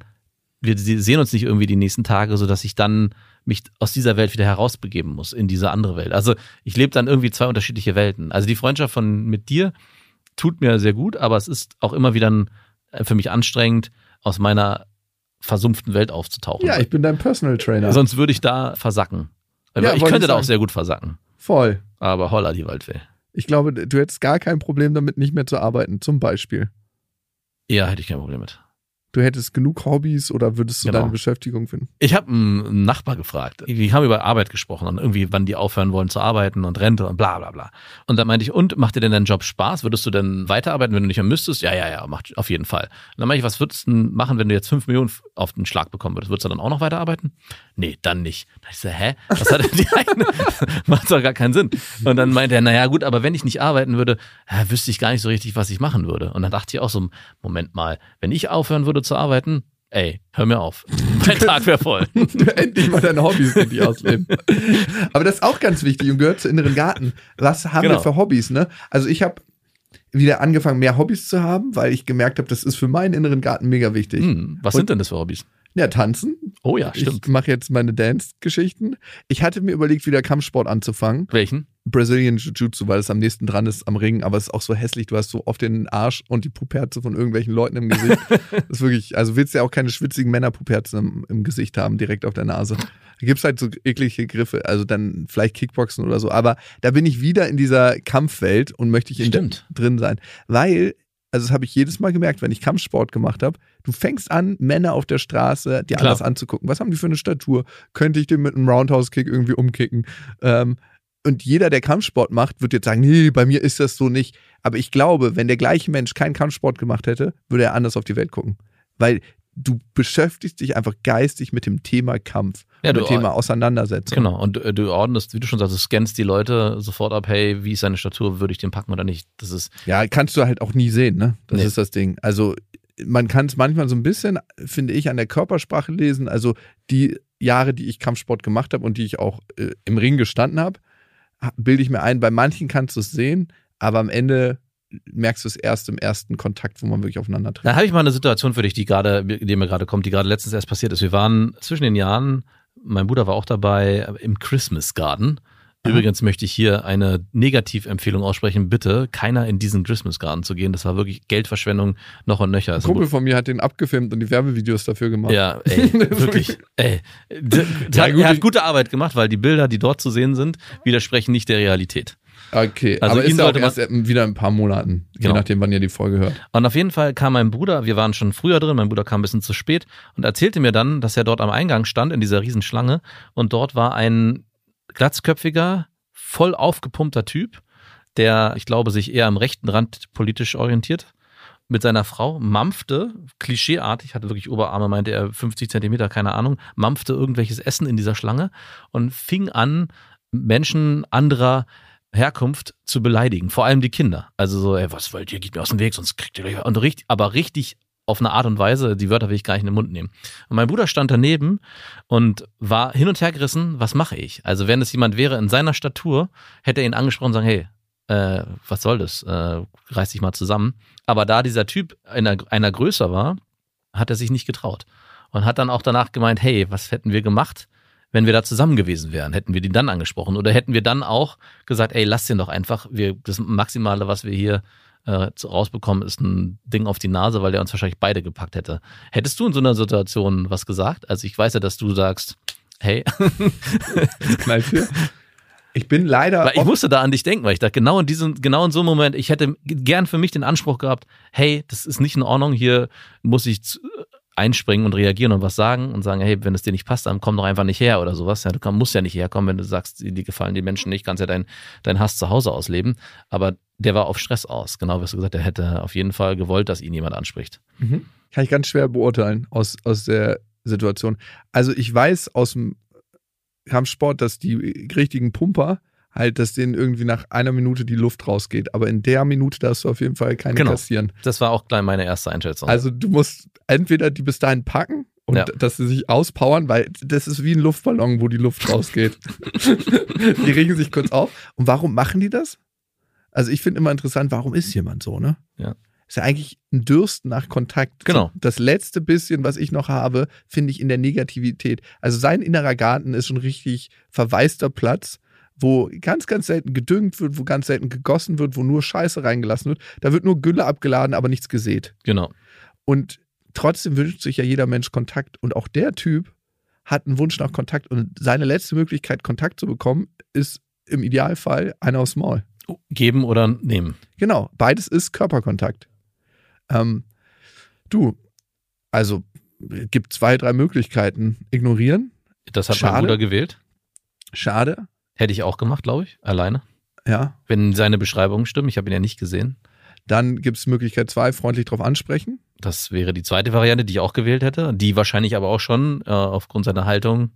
wir sehen uns nicht irgendwie die nächsten Tage, sodass ich dann mich aus dieser Welt wieder herausbegeben muss in diese andere Welt. Also ich lebe dann irgendwie zwei unterschiedliche Welten. Also die Freundschaft von mit dir tut mir sehr gut, aber es ist auch immer wieder ein, äh, für mich anstrengend, aus meiner versumpften Welt aufzutauchen. ja, ich bin dein Personal Trainer. Sonst würde ich da versacken. Ja, ich könnte ich da auch sehr gut versacken. Voll. Aber holla die Waldfee. Ich glaube, du hättest gar kein Problem damit, nicht mehr zu arbeiten, zum Beispiel. Ja, hätte ich kein Problem mit. Du hättest genug Hobbys oder würdest du Genau. deine Beschäftigung finden? Ich habe einen Nachbar gefragt. Wir haben über Arbeit gesprochen und irgendwie, wann die aufhören wollen zu arbeiten und Rente und bla bla bla. Und dann meinte ich, und macht dir denn dein Job Spaß? Würdest du denn weiterarbeiten, wenn du nicht mehr müsstest? Ja, ja, ja, macht auf jeden Fall. Und dann meinte ich, was würdest du denn machen, wenn du jetzt fünf Millionen auf den Schlag bekommen würdest? Würdest du dann auch noch weiterarbeiten? Nee, dann nicht. Dann ich so, hä? Was hat denn die eine? Macht doch gar keinen Sinn. Und dann meinte er, naja, gut, aber wenn ich nicht arbeiten würde, wüsste ich gar nicht so richtig, was ich machen würde. Und dann dachte ich auch so, Moment mal, wenn ich aufhören würde zu arbeiten, ey, hör mir auf. Mein Tag wäre voll. Endlich mal deine Hobbys richtig ausleben. Aber das ist auch ganz wichtig und gehört zu inneren Garten. Was haben Genau. wir für Hobbys, ne? Also ich habe wieder angefangen, mehr Hobbys zu haben, weil ich gemerkt habe, das ist für meinen inneren Garten mega wichtig. Hm, was sind denn das für Hobbys? Ja, tanzen. Oh ja, Ich stimmt. mache jetzt meine Dance-Geschichten. Ich hatte mir überlegt, wieder Kampfsport anzufangen. Welchen? Brazilian Jiu-Jitsu, weil es am nächsten dran ist am Ring, aber es ist auch so hässlich. Du hast so oft den Arsch und die Puperze von irgendwelchen Leuten im Gesicht. das ist wirklich, also willst du ja auch keine schwitzigen Männerpuperzen im, im Gesicht haben, direkt auf der Nase. Da gibt's halt so eklige Griffe, also dann vielleicht Kickboxen oder so. Aber da bin ich wieder in dieser Kampfwelt und möchte ich in drin sein. Weil, also das habe ich jedes Mal gemerkt, wenn ich Kampfsport gemacht habe, du fängst an, Männer auf der Straße dir Klar. anders anzugucken. Was haben die für eine Statur? Könnte ich den mit einem Roundhouse-Kick irgendwie umkicken? Ähm, und jeder, der Kampfsport macht, wird jetzt sagen, nee, bei mir ist das so nicht. Aber ich glaube, wenn der gleiche Mensch keinen Kampfsport gemacht hätte, würde er anders auf die Welt gucken. Weil du beschäftigst dich einfach geistig mit dem Thema Kampf, Ja, mit dem Thema Auseinandersetzung. Genau. Und äh, du ordnest, wie du schon sagst, du scannst die Leute sofort ab, hey, wie ist seine Statur, würde ich den packen oder nicht? Das ist, Ja, kannst du halt auch nie sehen, ne? Das Nee. ist das Ding. Also man kann es manchmal so ein bisschen, finde ich, an der Körpersprache lesen. Also die Jahre, die ich Kampfsport gemacht habe und die ich auch äh, im Ring gestanden habe, ha- bilde ich mir ein, bei manchen kannst du es sehen, aber am Ende merkst du es erst im ersten Kontakt, wo man wirklich aufeinander trifft. Da habe ich mal eine Situation für dich, die gerade, die mir gerade kommt, die gerade letztens erst passiert ist. Wir waren zwischen den Jahren, mein Bruder war auch dabei, im Christmas Garden. Übrigens möchte ich hier eine Negativempfehlung aussprechen. Bitte keiner in diesen Christmas Garden zu gehen. Das war wirklich Geldverschwendung noch und nöcher. Ein Also, Kumpel von mir hat den abgefilmt und die Werbevideos dafür gemacht. ja, ey, wirklich. Ey, der, Ja, der, gut, er hat gute Arbeit gemacht, weil die Bilder, die dort zu sehen sind, widersprechen nicht der Realität. Okay, Also aber ihn ist ja auch erst wieder in ein paar Monaten, je Genau. nachdem, wann ihr die Folge hört. Und auf jeden Fall kam mein Bruder, wir waren schon früher drin, mein Bruder kam ein bisschen zu spät und erzählte mir dann, dass er dort am Eingang stand in dieser Riesenschlange und dort war ein glatzköpfiger, voll aufgepumpter Typ, der, ich glaube, sich eher am rechten Rand politisch orientiert, mit seiner Frau, mampfte, klischeeartig, hatte wirklich Oberarme, meinte er, 50 Zentimeter, keine Ahnung, mampfte irgendwelches Essen in dieser Schlange und fing an, Menschen anderer Herkunft zu beleidigen, vor allem die Kinder. Also so, ey, was wollt ihr, geht mir aus dem Weg, sonst kriegt ihr gleich. Und richtig, aber richtig auf eine Art und Weise, die Wörter will ich gar nicht in den Mund nehmen. Und mein Bruder stand daneben und war hin und her gerissen, was mache ich? Also wenn es jemand wäre in seiner Statur, hätte er ihn angesprochen und sagen, hey, äh, was soll das? Äh, reiß dich mal zusammen. Aber da dieser Typ einer, einer größer war, hat er sich nicht getraut. Und hat dann auch danach gemeint, hey, was hätten wir gemacht, wenn wir da zusammen gewesen wären? Hätten wir den dann angesprochen? Oder hätten wir dann auch gesagt, ey, lass den doch einfach. Wir, das Maximale, was wir hier äh, rausbekommen, ist ein Ding auf die Nase, weil der uns wahrscheinlich beide gepackt hätte. Hättest du in so einer Situation was gesagt? Also ich weiß ja, dass du sagst, hey, Knallt hier. Ich bin leider. weil ich musste da an dich denken, weil ich dachte, genau in diesem, genau in so einem Moment, ich hätte gern für mich den Anspruch gehabt, hey, das ist nicht in Ordnung, hier muss ich einspringen und reagieren und was sagen und sagen, hey, wenn es dir nicht passt, dann komm doch einfach nicht her oder sowas. Ja, du komm, musst ja nicht herkommen, wenn du sagst, dir gefallen die Menschen nicht, kannst ja deinen dein Hass zu Hause ausleben. Aber der war auf Stress aus. Genau, wie du gesagt, der hätte auf jeden Fall gewollt, dass ihn jemand anspricht. Mhm. Kann ich ganz schwer beurteilen aus, aus der Situation. Also ich weiß aus dem Kampfsport, dass die richtigen Pumper halt, dass denen irgendwie nach einer Minute die Luft rausgeht. Aber in der Minute darfst du auf jeden Fall keine Genau. kassieren. Das war auch gleich meine erste Einschätzung. Also du musst entweder die bis dahin packen und Ja. dass sie sich auspowern, weil das ist wie ein Luftballon, wo die Luft rausgeht. die regen sich kurz auf. Und warum machen die das? Also ich finde immer interessant, warum ist jemand so, ne? Ja. Ist ja eigentlich ein Dürsten nach Kontakt. Genau. Das letzte bisschen, was ich noch habe, finde ich in der Negativität. Also sein innerer Garten ist schon richtig verwaister Platz, wo ganz, ganz selten gedüngt wird, wo ganz selten gegossen wird, wo nur Scheiße reingelassen wird. Da wird nur Gülle abgeladen, aber nichts gesät. genau. Und trotzdem wünscht sich ja jeder Mensch Kontakt. Und auch der Typ hat einen Wunsch nach Kontakt. Und seine letzte Möglichkeit, Kontakt zu bekommen, ist im Idealfall einer aufs Maul. Geben oder nehmen. Genau, beides ist Körperkontakt. Ähm, du, also gibt zwei, drei Möglichkeiten. Ignorieren, Das hat mein Schade. Bruder gewählt. schade, Hätte ich auch gemacht, glaube ich, alleine. ja. Wenn seine Beschreibungen stimmen. Ich habe ihn ja nicht gesehen. Dann gibt es Möglichkeit zwei, freundlich drauf ansprechen. Das wäre die zweite Variante, die ich auch gewählt hätte, die wahrscheinlich aber auch schon äh, aufgrund seiner Haltung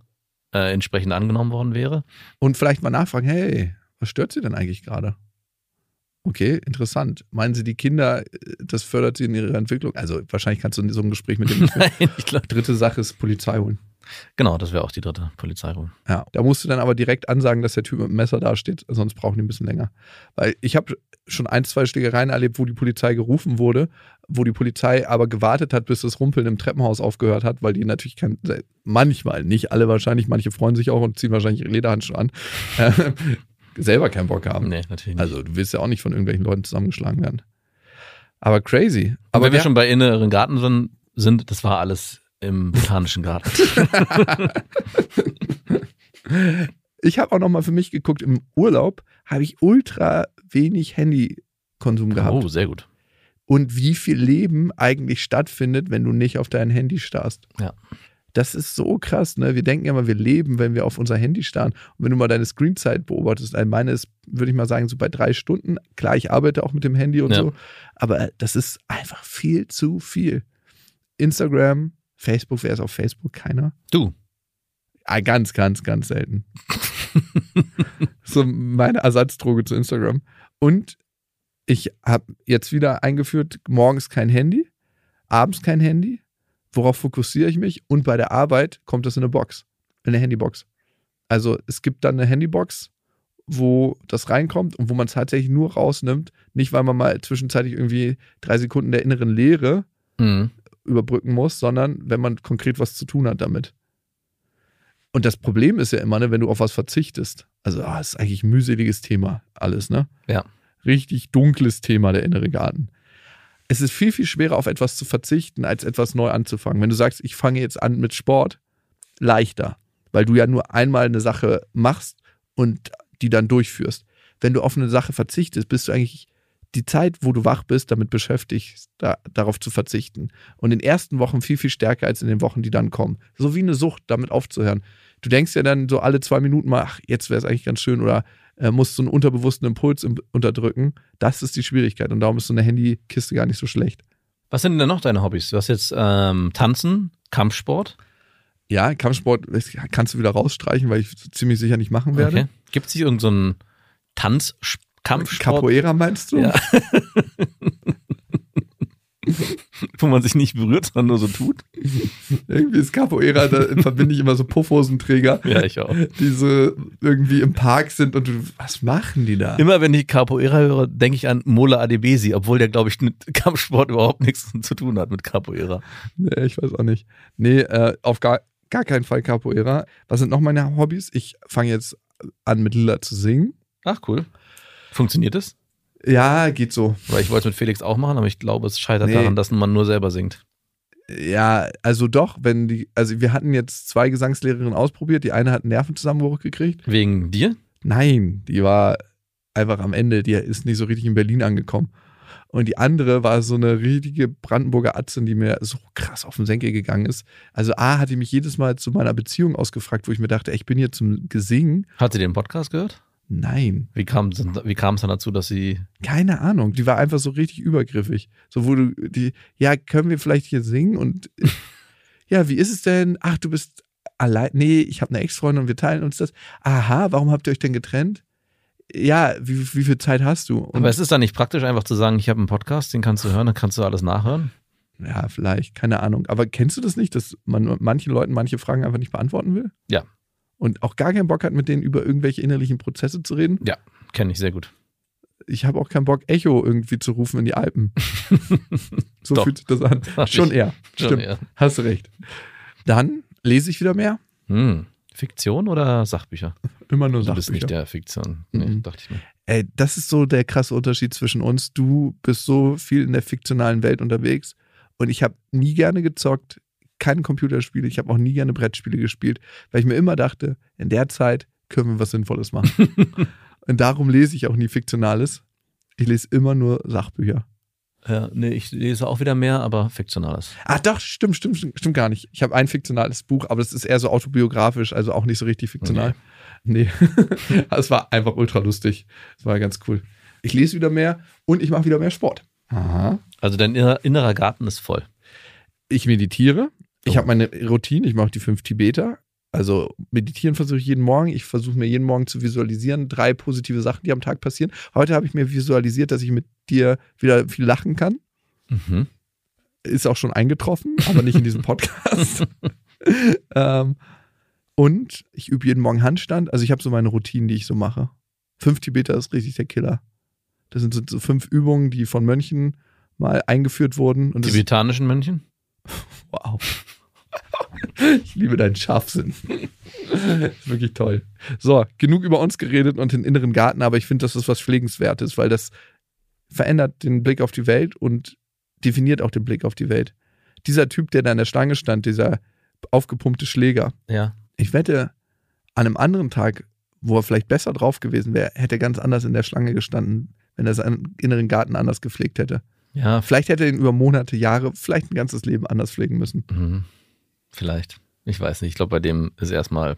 äh, entsprechend angenommen worden wäre. Und vielleicht mal nachfragen, hey, was stört Sie denn eigentlich gerade? Okay, interessant. Meinen Sie, die Kinder, äh, das fördert sie in ihrer Entwicklung? Also wahrscheinlich kannst du in so einem Gespräch mit dem. Nein, ich glaube. Dritte Sache ist Polizei holen. Genau, das wäre auch die dritte Polizeiruhe. Ja, da musst du dann aber direkt ansagen, dass der Typ mit dem Messer dasteht, sonst brauchen die ein bisschen länger. Weil ich habe schon ein, zwei Schlägereien erlebt, wo die Polizei gerufen wurde, wo die Polizei aber gewartet hat, bis das Rumpeln im Treppenhaus aufgehört hat, weil die natürlich kein, manchmal, nicht alle wahrscheinlich, manche freuen sich auch und ziehen wahrscheinlich ihre Lederhandschuhe an, äh, selber keinen Bock haben. Nee, natürlich nicht. Also du willst ja auch nicht von irgendwelchen Leuten zusammengeschlagen werden. Aber crazy. Aber wenn wir schon bei inneren Garten sind- sind, das war alles im botanischen Garten. ich habe auch noch mal für mich geguckt, im Urlaub habe ich ultra wenig Handykonsum gehabt. Oh, sehr gut. Und wie viel Leben eigentlich stattfindet, wenn du nicht auf dein Handy starrst. Ja. Das ist so krass, ne? Wir denken immer, wir leben, wenn wir auf unser Handy starren. Und wenn du mal deine Screenzeit beobachtest, also meine ist, würde ich mal sagen, so bei drei Stunden. Klar, ich arbeite auch mit dem Handy und Ja. so, aber das ist einfach viel zu viel. Instagram, Facebook, wer ist auf Facebook? Keiner. Du. Ah, ganz, ganz, ganz selten. so meine Ersatzdroge zu Instagram. Und ich habe jetzt wieder eingeführt, morgens kein Handy, abends kein Handy. Worauf fokussiere ich mich? Und bei der Arbeit kommt das in eine Box, in eine Handybox. Also es gibt dann eine Handybox, wo das reinkommt und wo man es tatsächlich nur rausnimmt. Nicht, weil man mal zwischenzeitlich irgendwie drei Sekunden der inneren Leere Mhm. Überbrücken muss, sondern wenn man konkret was zu tun hat damit. Und das Problem ist ja immer, ne, wenn du auf was verzichtest. Also, ah, ist eigentlich ein mühseliges Thema, alles, ne? Ja. Richtig dunkles Thema, der innere Garten. Es ist viel, viel schwerer, auf etwas zu verzichten, als etwas neu anzufangen. Wenn du sagst, ich fange jetzt an mit Sport, leichter, weil du ja nur einmal eine Sache machst und die dann durchführst. Wenn du auf eine Sache verzichtest, bist du eigentlich die Zeit, wo du wach bist, damit beschäftigt, da, darauf zu verzichten. Und in den ersten Wochen viel, viel stärker als in den Wochen, die dann kommen. So wie eine Sucht, damit aufzuhören. Du denkst ja dann so alle zwei Minuten mal, ach, jetzt wäre es eigentlich ganz schön oder äh, musst so einen unterbewussten Impuls im, unterdrücken. Das ist die Schwierigkeit und darum ist so eine Handykiste gar nicht so schlecht. Was sind denn noch deine Hobbys? Du hast jetzt ähm, Tanzen, Kampfsport. Ja, Kampfsport das kannst du wieder rausstreichen, weil ich ziemlich sicher nicht machen werde. Okay. Gibt es nicht irgendeinen so Tanz, Kampfsport, Capoeira meinst du? Ja. wo man sich nicht berührt, sondern nur so tut? Irgendwie ist Capoeira, da verbinde ich immer so Puffhosenträger, Ja, ich auch. die so irgendwie im Park sind und du, was machen die da? Immer wenn ich Capoeira höre, denke ich an Mola Adebesi, obwohl der, glaube ich, mit Kampfsport überhaupt nichts zu tun hat mit Capoeira. Nee, ich weiß auch nicht. Nee, äh, auf gar, gar keinen Fall Capoeira. Was sind noch meine Hobbys? Ich fange jetzt an mit Lila zu singen. Ach, cool. Funktioniert das? Ja, geht so. Weil ich wollte es mit Felix auch machen, aber ich glaube, es scheitert Nee. daran, dass man nur selber singt. Ja, also doch, wenn die, also wir hatten jetzt zwei Gesangslehrerinnen ausprobiert. Die eine hat einen Nervenzusammenbruch gekriegt. Wegen dir? Nein, die war einfach am Ende, die ist nicht so richtig in Berlin angekommen. Und die andere war so eine richtige Brandenburger Atzin, die mir so krass auf den Senkel gegangen ist. Also A, hat die mich jedes Mal zu meiner Beziehung ausgefragt, wo ich mir dachte, ich bin hier zum Gesingen. Hat sie den Podcast gehört? Nein, Wie kam es wie kam's dann dazu, dass sie. keine Ahnung. Die war einfach so richtig übergriffig. So, wo du, die, ja, können wir vielleicht hier singen? Und ja, wie ist es denn? Ach, du bist allein. Nee, ich habe eine Ex-Freundin und wir teilen uns das. Aha, warum habt ihr euch denn getrennt? Ja, wie, wie viel Zeit hast du? Und, Aber es ist dann nicht praktisch, einfach zu sagen, ich habe einen Podcast, den kannst du hören, dann kannst du alles nachhören. ja, vielleicht, keine Ahnung. Aber kennst du das nicht, dass man manchen Leuten manche Fragen einfach nicht beantworten will? Ja. Und auch gar keinen Bock hat, mit denen über irgendwelche innerlichen Prozesse zu reden? Kenne ich sehr gut. Ich habe auch keinen Bock, Echo irgendwie zu rufen in die Alpen. so Doch. fühlt sich das an. Hab Schon ich. eher. Schon Stimmt. eher. Hast du recht. Dann lese ich wieder mehr. Hm. Fiktion oder Sachbücher? Immer nur Du bist nicht Sachbücher. der Fiktion. Nee, Mhm. dachte ich mir. Ey, das ist so der krasse Unterschied zwischen uns. Du bist so viel in der fiktionalen Welt unterwegs und ich habe nie gerne gezockt, keine Computerspiele, ich habe auch nie gerne Brettspiele gespielt, weil ich mir immer dachte, in der Zeit können wir was Sinnvolles machen. Und darum lese ich auch nie Fiktionales. Ich lese immer nur Sachbücher. Ja, nee, ich lese auch wieder mehr, aber fiktionales. Ah, doch, stimmt, stimmt, stimmt, gar nicht. Ich habe ein fiktionales Buch, aber das ist eher so autobiografisch, also auch nicht so richtig fiktional. Nee. Es war einfach ultra lustig. Es war ganz cool. Ich lese wieder mehr und ich mache wieder mehr Sport. Aha. Also dein inner, innerer Garten ist voll. Ich meditiere. Ich habe meine Routine. Ich mache die fünf Tibeter. Also meditieren versuche ich jeden Morgen. Ich versuche mir jeden Morgen zu visualisieren, drei positive Sachen, die am Tag passieren. Heute habe ich mir visualisiert, dass ich mit dir wieder viel lachen kann. Mhm. Ist auch schon eingetroffen, aber nicht in diesem Podcast. ähm, und ich übe jeden Morgen Handstand. Also ich habe so meine Routinen, die ich so mache. Fünf Tibeter ist richtig der Killer. Das sind so, fünf Übungen, die von Mönchen mal eingeführt wurden. Und Tibetanischen Mönchen? wow. Ich liebe deinen Scharfsinn. Ist wirklich toll. So, genug über uns geredet und den inneren Garten, aber ich finde, das ist was Pflegenswertes, weil das verändert den Blick auf die Welt und definiert auch den Blick auf die Welt. Dieser Typ, der da in der Stange stand, dieser aufgepumpte Schläger, Ja. ich wette, an einem anderen Tag, wo er vielleicht besser drauf gewesen wäre, hätte er ganz anders in der Schlange gestanden, wenn er seinen inneren Garten anders gepflegt hätte. Ja, Vielleicht hätte er ihn über Monate, Jahre, vielleicht ein ganzes Leben anders pflegen müssen. Mhm. Vielleicht. Ich weiß nicht. Ich glaube, bei dem ist erstmal.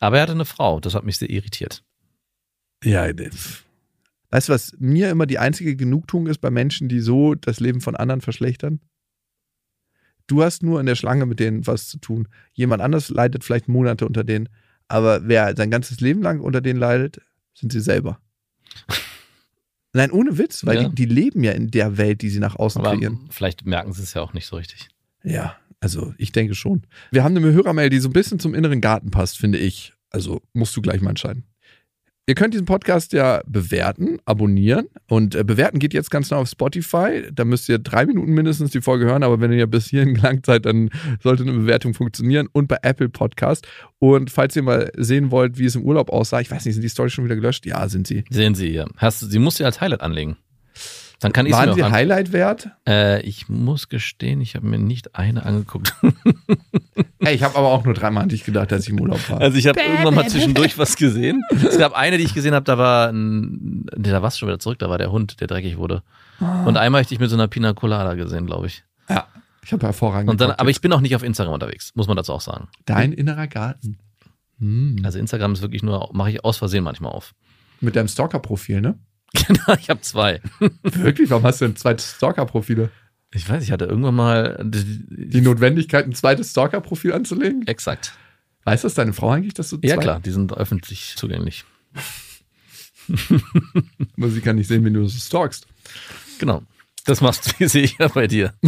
Aber er hatte eine Frau. Das hat mich sehr irritiert. Ja, weißt du, was mir immer die einzige Genugtuung ist bei Menschen, die so das Leben von anderen verschlechtern? Du hast nur in der Schlange mit denen was zu tun. Jemand anders leidet vielleicht Monate unter denen. Aber wer sein ganzes Leben lang unter denen leidet, sind sie selber. Nein, ohne Witz, weil Ja. die, die leben ja in der Welt, die sie nach außen Aber kreieren. vielleicht merken sie es ja auch nicht so richtig. Ja, also ich denke schon. Wir haben eine Hörermail, die so ein bisschen zum inneren Garten passt, finde ich. Also musst du gleich mal entscheiden. Ihr könnt diesen Podcast ja bewerten, abonnieren und äh, bewerten geht jetzt ganz nah auf Spotify. Da müsst ihr drei Minuten mindestens die Folge hören, aber wenn ihr ja bis hierhin gelangt seid, dann sollte eine Bewertung funktionieren und bei Apple Podcast. Und falls ihr mal sehen wollt, wie es im Urlaub aussah, ich weiß nicht, sind die Storys schon wieder gelöscht? Ja, sind sie. Sehen Sie hier. Hast, sie muss sie als Highlight anlegen. Dann kann ich Waren sie Highlight wert? äh, Ich muss gestehen, ich habe mir nicht eine angeguckt. Ey, ich habe aber auch nur dreimal an dich gedacht, dass ich im Urlaub war. Also ich habe irgendwann mal zwischendurch was gesehen. Es gab eine, die ich gesehen habe, da war ein, nee, da warst du schon wieder zurück, da war der Hund, der dreckig wurde. Und einmal habe ich dich mit so einer Pina Colada gesehen, glaube ich. ja, ich habe hervorragend. Und dann, aber ich bin auch nicht auf Instagram unterwegs, muss man dazu auch sagen. Dein innerer Garten. Hm. Also Instagram ist wirklich nur, mache ich aus Versehen manchmal auf. Mit deinem Stalker-Profil, ne? Genau, ich habe zwei. Wirklich? Warum hast du denn zwei Stalker-Profile? Ich weiß, ich hatte irgendwann mal Die Notwendigkeit, ein zweites Stalker-Profil anzulegen? exakt. Weiß das deine Frau eigentlich, dass du Ja klar, die sind öffentlich zugänglich. Aber sie kann nicht sehen, wenn du so stalkst. Genau. Das machst du, sehe ich ja bei dir.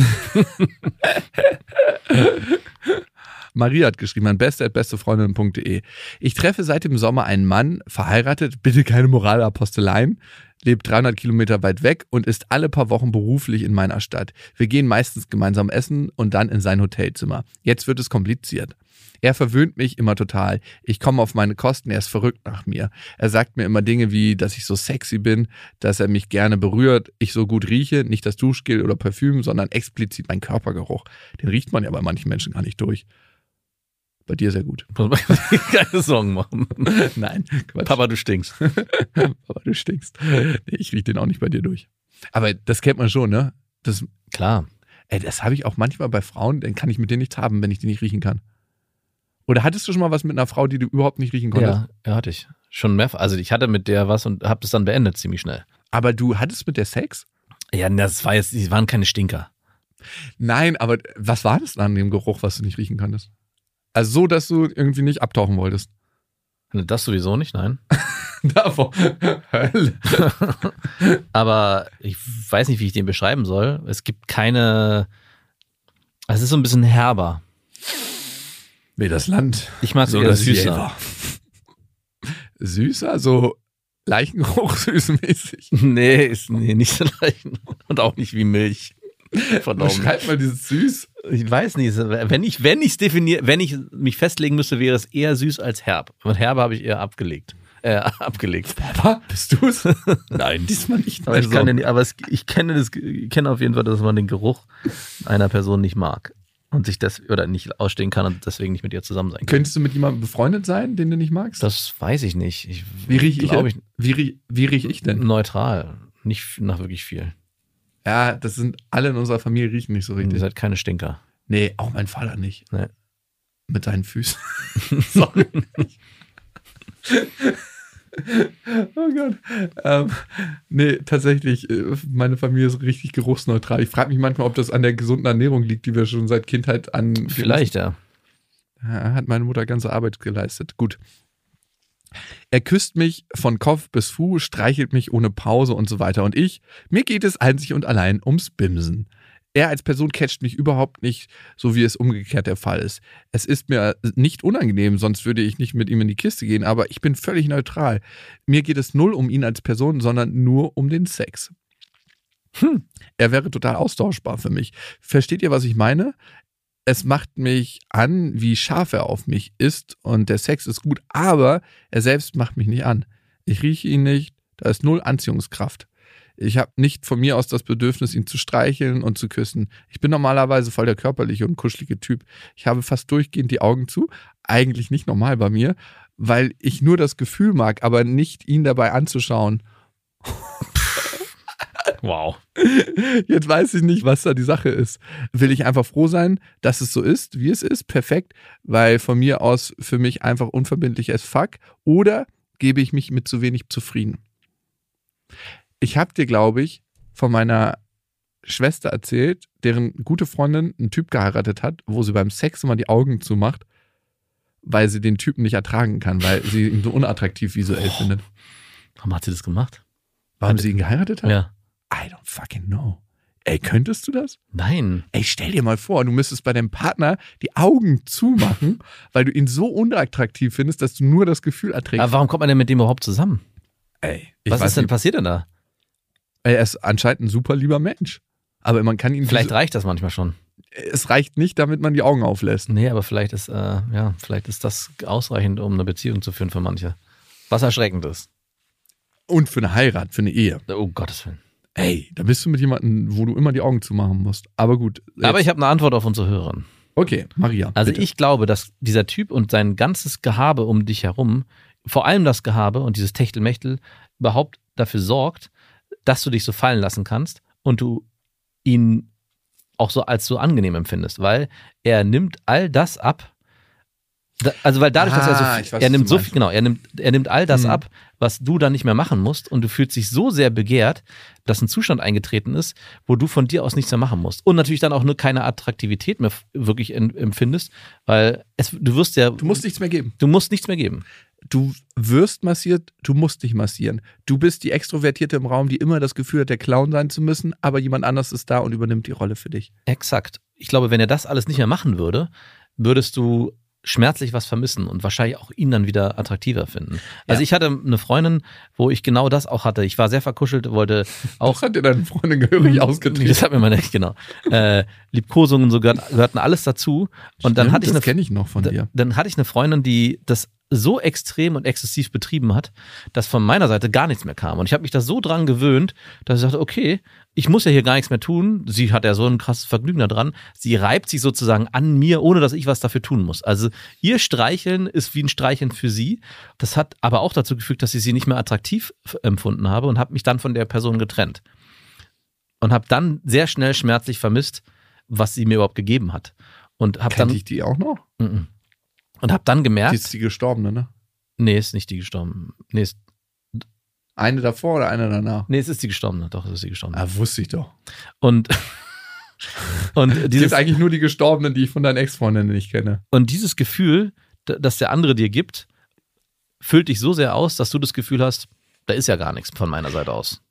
Maria hat geschrieben an beste.bestefreundin.de. Ich treffe seit dem Sommer einen Mann, verheiratet, bitte keine Moralaposteleien, lebt 300 Kilometer weit weg und ist alle paar Wochen beruflich in meiner Stadt. Wir gehen meistens gemeinsam essen und dann in sein Hotelzimmer. Jetzt wird es kompliziert. Er verwöhnt mich immer total. Ich komme auf meine Kosten, er ist verrückt nach mir. Er sagt mir immer Dinge wie, dass ich so sexy bin, dass er mich gerne berührt, ich so gut rieche, nicht das Duschgel oder Parfüm, sondern explizit mein Körpergeruch. Den riecht man ja bei manchen Menschen gar nicht durch. Bei dir sehr gut. Muss man keine Sorgen machen. Nein, Quatsch. Papa, du stinkst. Papa, du stinkst. Nee, ich riech den auch nicht bei dir durch. Aber das kennt man schon, ne? Das, Klar. ey, das habe ich auch manchmal bei Frauen, dann kann ich mit denen nichts haben, wenn ich die nicht riechen kann. Oder hattest du schon mal was mit einer Frau, die du überhaupt nicht riechen konntest? Ja, ja, hatte ich. Schon mehrfach. Also ich hatte mit der was und habe das dann beendet ziemlich schnell. Aber du hattest mit der Sex? Ja, das war jetzt, die waren keine Stinker. Nein, aber was war das an dem Geruch, was du nicht riechen konntest? Also so, dass du irgendwie nicht abtauchen wolltest. Das sowieso nicht, nein. Davor. Hölle. Aber ich weiß nicht, wie ich den beschreiben soll. Es gibt keine. Es ist so ein bisschen herber. Nee, das Land. Ich mag es So eher süßer. Süßer, so Leichengeruch süßmäßig. Nee, ist nee, nicht so leicht. Und auch nicht wie Milch. Verdammt. Beschreib mal dieses Süß. Ich weiß nicht. Wenn ich wenn ich definiere, wenn ich mich festlegen müsste, wäre es eher süß als herb. Und herbe habe ich eher abgelegt. Äh, abgelegt. Papa, bist du's? Nein, diesmal nicht. Aber ich, Also, kann den, aber es, ich kenne das, ich kenne auf jeden Fall, dass man den Geruch einer Person nicht mag. und sich das oder nicht ausstehen kann und deswegen nicht mit ihr zusammen sein kann. Könntest du mit jemandem befreundet sein, den du nicht magst? Das weiß ich nicht. Ich, wie rieche ich, denn? wie, rie- wie riech ich denn? Neutral. Nicht nach wirklich viel. Ja, das sind alle in unserer Familie riechen nicht so Ihr richtig. seid keine Stinker. Nee, auch mein Vater nicht. Nee. Mit seinen Füßen. Sorry. oh Gott. Ähm, nee, tatsächlich, äh, meine Familie ist richtig geruchsneutral. Ich frage mich manchmal, ob das an der gesunden Ernährung liegt, die wir schon seit Kindheit an. Vielleicht, ja. Ja, hat meine Mutter ganze Arbeit geleistet. Gut. Er küsst mich von Kopf bis Fuß, streichelt mich ohne Pause und so weiter. Und ich, mir geht es einzig und allein ums Bimsen. Er als Person catcht mich überhaupt nicht, so wie es umgekehrt der Fall ist. Es ist mir nicht unangenehm, sonst würde ich nicht mit ihm in die Kiste gehen, aber ich bin völlig neutral. Mir geht es null um ihn als Person, sondern nur um den Sex. Hm. Er wäre total austauschbar für mich. Versteht ihr, was ich meine? Es macht mich an, wie scharf er auf mich ist und der Sex ist gut, aber er selbst macht mich nicht an. Ich rieche ihn nicht, da ist null Anziehungskraft. Ich habe nicht von mir aus das Bedürfnis, ihn zu streicheln und zu küssen. Ich bin normalerweise voll der körperliche und kuschelige Typ. Ich habe fast durchgehend die Augen zu, eigentlich nicht normal bei mir, weil ich nur das Gefühl mag, aber nicht ihn dabei anzuschauen. Wow. Jetzt weiß ich nicht, was da die Sache ist. Will ich einfach froh sein, dass es so ist, wie es ist? Perfekt, weil von mir aus für mich einfach unverbindlich as fuck. Oder gebe ich mich mit zu wenig zufrieden? Ich habe dir, glaube ich, von meiner Schwester erzählt, deren gute Freundin einen Typ geheiratet hat, wo sie beim Sex immer die Augen zumacht, weil sie den Typen nicht ertragen kann, weil sie ihn so unattraktiv visuell Oh. findet. Warum hat sie das gemacht? Warum sie ihn geheiratet hat? Ja. I don't fucking know. Ey, könntest du das? Nein. Ey, stell dir mal vor, du müsstest bei deinem Partner die Augen zumachen, weil du ihn so unattraktiv findest, dass du nur das Gefühl erträgst. Aber warum kommt man denn mit dem überhaupt zusammen? Ey, ich Was ist denn nicht. passiert denn da? Ey, Er ist anscheinend ein super lieber Mensch. Aber man kann ihn. Vielleicht reicht das manchmal schon. es reicht nicht, damit man die Augen auflässt. Nee, aber vielleicht ist, äh, ja, vielleicht ist das ausreichend, um eine Beziehung zu führen für manche. Was erschreckend ist. Und für eine Heirat, für eine Ehe. Oh Gottes Willen. Ey, da bist du mit jemandem, wo du immer die Augen zumachen musst. Aber gut. Aber jetzt- ich habe eine Antwort auf unsere Hörerin. Okay, Maria. Also bitte. ich glaube, dass dieser Typ und sein ganzes Gehabe um dich herum, vor allem das Gehabe und dieses Techtelmechtel, überhaupt dafür sorgt, dass du dich so fallen lassen kannst und du ihn auch so als so angenehm empfindest, weil er nimmt all das ab. Da, also weil dadurch, dass er Ah, so viel, weiß, er nimmt so viel, genau, er nimmt, er nimmt all das Hm. ab, was du dann nicht mehr machen musst und du fühlst dich so sehr begehrt, dass ein Zustand eingetreten ist, wo du von dir aus nichts mehr machen musst und natürlich dann auch nur keine Attraktivität mehr wirklich empfindest, weil es, du wirst ja, Du musst nichts mehr geben. du musst nichts mehr geben. Du wirst massiert, du musst dich massieren. Du bist die Extrovertierte im Raum, die immer das Gefühl hat, der Clown sein zu müssen, aber jemand anders ist da und übernimmt die Rolle für dich. Exakt. Ich glaube, wenn er das alles nicht mehr machen würde, würdest du schmerzlich was vermissen und wahrscheinlich auch ihn dann wieder attraktiver finden. Also Ja. ich hatte eine Freundin, wo ich genau das auch hatte. Ich war sehr verkuschelt, wollte auch Auch hat dir deine Freundin gehörig ausgetrieben. Das hat mir meine, genau. Äh, Liebkosungen und so gehört, gehörten alles dazu. Und dann hatte ich das eine kenne ich noch von dir. Dann hatte ich eine Freundin, die das so extrem und exzessiv betrieben hat, dass von meiner Seite gar nichts mehr kam. Und ich habe mich da so dran gewöhnt, dass ich dachte, okay, ich muss ja hier gar nichts mehr tun. Sie hat ja so ein krasses Vergnügen daran. Sie reibt sich sozusagen an mir, ohne dass ich was dafür tun muss. Also ihr Streicheln ist wie ein Streicheln für sie. Das hat aber auch dazu gefügt, dass ich sie nicht mehr attraktiv empfunden habe und habe mich dann von der Person getrennt. Und habe dann sehr schnell schmerzlich vermisst, was sie mir überhaupt gegeben hat. Und habe dann, Kennt ich die auch noch? Und habe dann gemerkt, Die ist die Gestorbene, ne? Nee, ist nicht die gestorben. Nee, ist, Eine davor oder eine danach? nee, es ist die gestorbene. Doch, es ist die gestorbene. Ah, wusste ich doch. Und, und, Die dieses, ist eigentlich nur die Gestorbenen, die ich von deinen Ex-Freundinnen nicht kenne. und dieses Gefühl, das der andere dir gibt, füllt dich so sehr aus, dass du das Gefühl hast, da ist ja gar nichts von meiner Seite aus.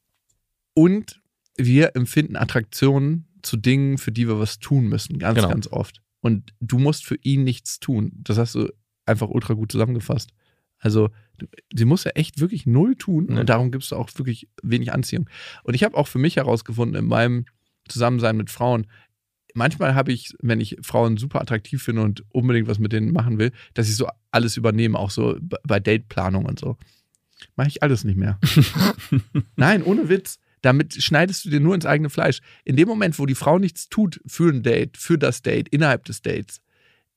Und wir empfinden Attraktionen zu Dingen, für die wir was tun müssen, ganz, Genau. ganz oft. Und du musst für ihn nichts tun. Das hast du einfach ultra gut zusammengefasst. Also, sie muss ja echt wirklich null tun Nee. und darum gibst du auch wirklich wenig Anziehung. Und ich habe auch für mich herausgefunden, in meinem Zusammensein mit Frauen, manchmal habe ich, wenn ich Frauen super attraktiv finde und unbedingt was mit denen machen will, dass ich so alles übernehme, auch so bei Dateplanung und so. Mache ich alles nicht mehr. Nein, ohne Witz. Damit schneidest du dir nur ins eigene Fleisch. In dem Moment, wo die Frau nichts tut für ein Date, für das Date, innerhalb des Dates,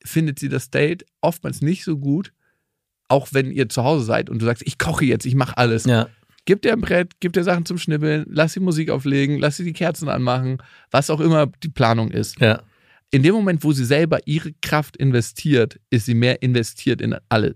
findet sie das Date oftmals nicht so gut, auch wenn ihr zu Hause seid und du sagst, ich koche jetzt, ich mache alles. Ja. Gib dir ein Brett, gib dir Sachen zum Schnibbeln, lass die Musik auflegen, lass sie die Kerzen anmachen, was auch immer die Planung ist. Ja. In dem Moment, wo sie selber ihre Kraft investiert, ist sie mehr investiert in alle.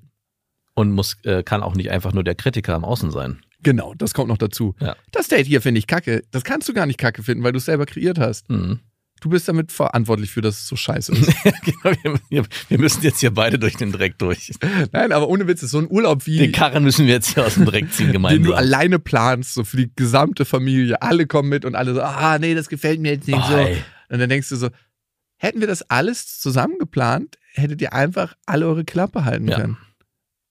Und muss, äh, kann auch nicht einfach nur der Kritiker am Außen sein. Genau, das kommt noch dazu. Ja. Das Date hier finde ich kacke. Das kannst du gar nicht kacke finden, weil du es selber kreiert hast. Mhm. Du bist damit verantwortlich für, dass es so scheiße ist. genau, wir, wir müssen jetzt hier beide durch den Dreck durch. Nein, aber ohne Witz, ist so ein Urlaub wie. Den Karren müssen wir jetzt hier aus dem Dreck ziehen den gemeinsam. du alleine planst, so für die gesamte Familie. Alle kommen mit und alle so, ah, nee, das gefällt mir jetzt nicht Oh, so. ey. Und dann denkst du so, hätten wir das alles zusammen geplant, hättet ihr einfach alle eure Klappe halten Ja. können.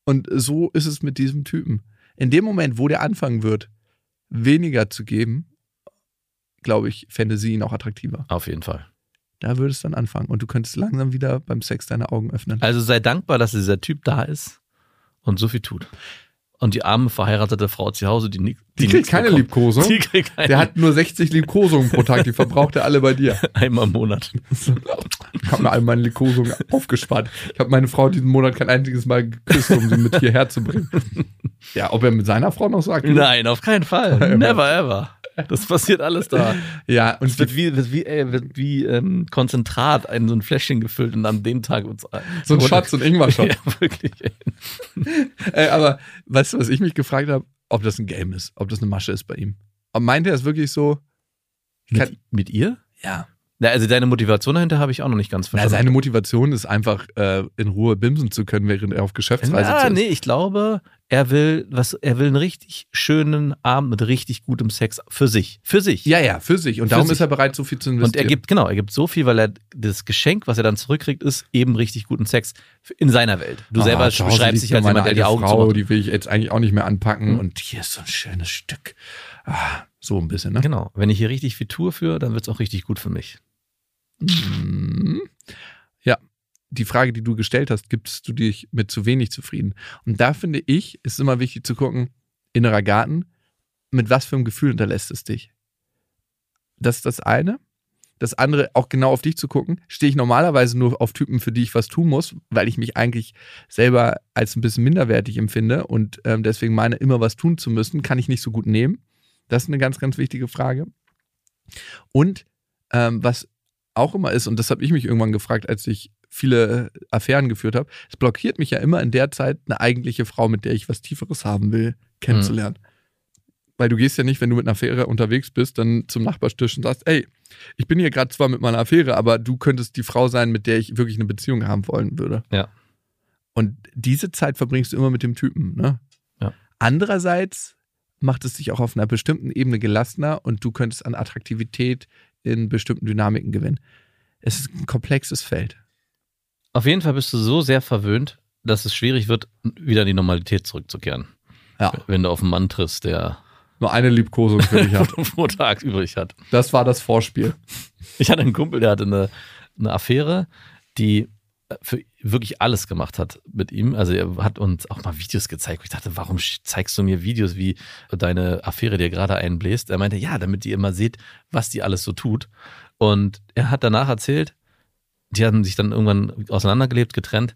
Und so ist es mit diesem Typen. In dem Moment, wo der anfangen wird, weniger zu geben, glaube ich, fände sie ihn auch attraktiver. Auf jeden Fall. Da würde es dann anfangen. Und du könntest langsam wieder beim Sex deine Augen öffnen. Also sei dankbar, dass dieser Typ da ist und so viel tut. Und die arme verheiratete Frau zu Hause, die, ni- Die kriegt keine bekommt. Liebkosung. Die kriegt keine Der hat nur 60 Liebkosungen pro Tag, die verbraucht er alle bei dir. einmal im Monat. Ich habe mir all meine Liebkosungen aufgespart. Ich habe meine Frau diesen Monat kein einziges Mal geküsst, um sie mit hierher zu bringen. Ja, ob er mit seiner Frau noch sagt? Nein, auf keinen Fall. Never ever. Das passiert alles da. Ja, und Es wird wie, wird wie, ey, wird wie ähm, Konzentrat in so ein Fläschchen gefüllt und an dem Tag wird's so ein Shot, so ein Ingwer-Shot. Ja, wirklich. ey. Äh, aber weißt du, was ich mich gefragt habe? Ob das ein Game ist, ob das eine Masche ist bei ihm. Aber meint er es wirklich so? Mit, mit ihr? Ja. Na, also deine Motivation dahinter habe ich auch noch nicht ganz Na, verstanden. seine Motivation ist einfach, äh, in Ruhe bimsen zu können, während er auf Geschäftsreise Ah, ist. nee, ich glaube, er will was, er will einen richtig schönen Abend mit richtig gutem Sex für sich. Für sich. Ja, ja, für sich. Und Für darum sich. ist er bereit, so viel zu investieren. Und er gibt, genau, er gibt so viel, weil er das Geschenk, was er dann zurückkriegt, ist eben richtig guten Sex in seiner Welt. Du selber Ah, Hause beschreibst dich als meine jemand, der die Augen Frau. Die will ich jetzt eigentlich auch nicht mehr anpacken. Mhm. Und hier ist so ein schönes Stück. Ah, so ein bisschen, ne? Genau. Wenn ich hier richtig viel tue für, dann wird es auch richtig gut für mich. Mhm. Die Frage, die du gestellt hast, gibst du dich mit zu wenig zufrieden? Und da finde ich, ist immer wichtig zu gucken, innerer Garten, mit was für einem Gefühl hinterlässt es dich? Das ist das eine. Das andere, auch genau auf dich zu gucken, stehe ich normalerweise nur auf Typen, für die ich was tun muss, weil ich mich eigentlich selber als ein bisschen minderwertig empfinde und ähm, deswegen meine, immer was tun zu müssen, kann ich nicht so gut nehmen. Das ist eine ganz, ganz wichtige Frage. Und ähm, was auch immer ist, und das habe ich mich irgendwann gefragt, als ich viele Affären geführt habe, es blockiert mich ja immer in der Zeit, eine eigentliche Frau, mit der ich was Tieferes haben will, kennenzulernen. Weil du gehst ja nicht, wenn du mit einer Affäre unterwegs bist, dann zum Nachbarstisch und sagst, ey, ich bin hier gerade zwar mit meiner Affäre, aber du könntest die Frau sein, mit der ich wirklich eine Beziehung haben wollen würde. Ja. Und diese Zeit verbringst du immer mit dem Typen, ne? Ja. Andererseits macht es dich auch auf einer bestimmten Ebene gelassener und du könntest an Attraktivität in bestimmten Dynamiken gewinnen. Es ist ein komplexes Feld. Auf jeden Fall bist du so sehr verwöhnt, dass es schwierig wird, wieder in die Normalität zurückzukehren. Ja. Wenn du auf einen Mann triffst, der Nur eine Liebkosung für dich hat. pro Tag übrig hat. Das war das Vorspiel. Ich hatte einen Kumpel, der hatte eine, eine Affäre, die für wirklich alles gemacht hat mit ihm. Also er hat uns auch mal Videos gezeigt. wo Ich dachte, warum zeigst du mir Videos, wie deine Affäre dir gerade einbläst? Er meinte, ja, damit ihr immer seht, was die alles so tut. Und er hat danach erzählt, die hatten sich dann irgendwann auseinandergelebt, getrennt.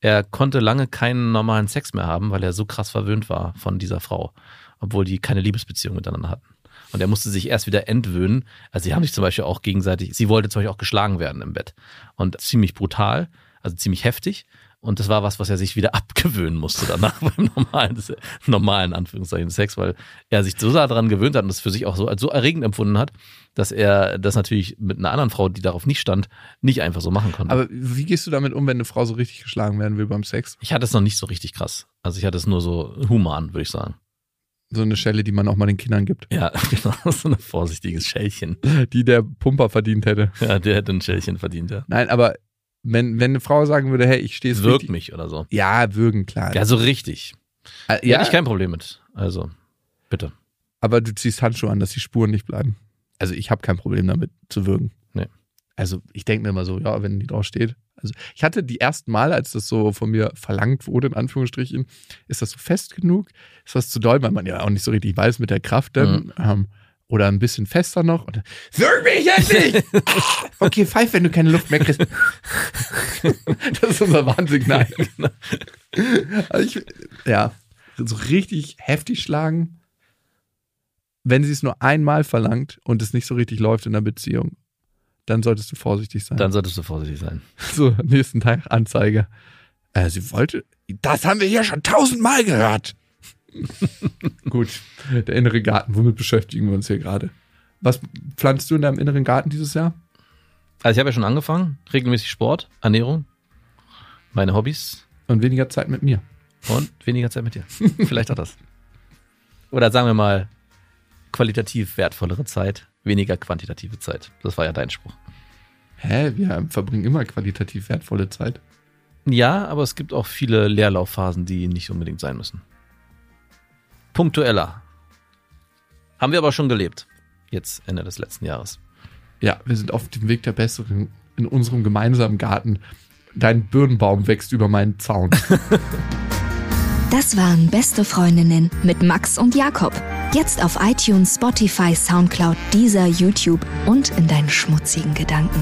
Er konnte lange keinen normalen Sex mehr haben, weil er so krass verwöhnt war von dieser Frau, obwohl die keine Liebesbeziehung miteinander hatten. Und er musste sich erst wieder entwöhnen. Also sie haben sich zum Beispiel auch gegenseitig, sie wollte zum Beispiel auch geschlagen werden im Bett. Und ziemlich brutal, also ziemlich heftig. Und das war was, was er sich wieder abgewöhnen musste danach beim normalen, normalen Anführungszeichen Sex, weil er sich so sehr daran gewöhnt hat und es für sich auch so als so erregend empfunden hat, dass er das natürlich mit einer anderen Frau, die darauf nicht stand, nicht einfach so machen konnte. Aber wie gehst du damit um, wenn eine Frau so richtig geschlagen werden will beim Sex? ich hatte es noch nicht so richtig krass. Also ich hatte es nur so human, würde ich sagen. So eine Schelle, die man auch mal den Kindern gibt. Ja, genau, so ein vorsichtiges Schälchen. Die der Pumper verdient hätte. Ja, der hätte ein Schälchen verdient, ja. Nein, aber wenn, wenn eine Frau sagen würde, hey, ich stehe es Wirkt mich oder so. Ja, würgen, klar. Ja, so richtig. Äh, Ja. Hätte ich kein Problem mit. Also, bitte. aber du ziehst Handschuhe an, dass die Spuren nicht bleiben. Also ich habe kein Problem damit zu würgen. Nee. Also ich denke mir immer so, ja, wenn die drauf steht. Also ich hatte die ersten Mal, als das so von mir verlangt wurde, in Anführungsstrichen, ist das so fest genug? Ist das zu doll, weil man ja auch nicht so richtig weiß mit der Kraft dann. Mhm. Ähm, Oder ein bisschen fester noch. Und Sag mich endlich! okay, pfeif, wenn du keine Luft mehr kriegst. das ist unser Warnsignal. Also ich, ja, so richtig heftig schlagen, wenn sie es nur einmal verlangt und es nicht so richtig läuft in der Beziehung, dann solltest du vorsichtig sein. Dann solltest du vorsichtig sein. so, am nächsten Tag Anzeige. Äh, sie wollte, das haben wir hier schon tausendmal gehört. Gut, der innere Garten, womit beschäftigen wir uns hier gerade? Was pflanzt du in deinem inneren Garten dieses Jahr? Also ich habe ja schon angefangen, regelmäßig Sport, Ernährung, meine Hobbys Und weniger Zeit mit mir. und weniger Zeit mit dir. Vielleicht auch das. Oder sagen wir mal, qualitativ wertvollere Zeit, weniger quantitative Zeit. Das war ja dein Spruch. Hä, wir verbringen immer qualitativ wertvolle Zeit. Ja, aber es gibt auch viele Leerlaufphasen, die nicht unbedingt sein müssen. Punktueller. Haben wir aber schon gelebt. Jetzt Ende des letzten Jahres. Ja, wir sind auf dem Weg der Besserung in unserem gemeinsamen Garten. Dein Birnbaum wächst über meinen Zaun. Das waren Beste Freundinnen mit Max und Jakob. Jetzt auf iTunes, Spotify, Soundcloud, dieser YouTube und in deinen schmutzigen Gedanken.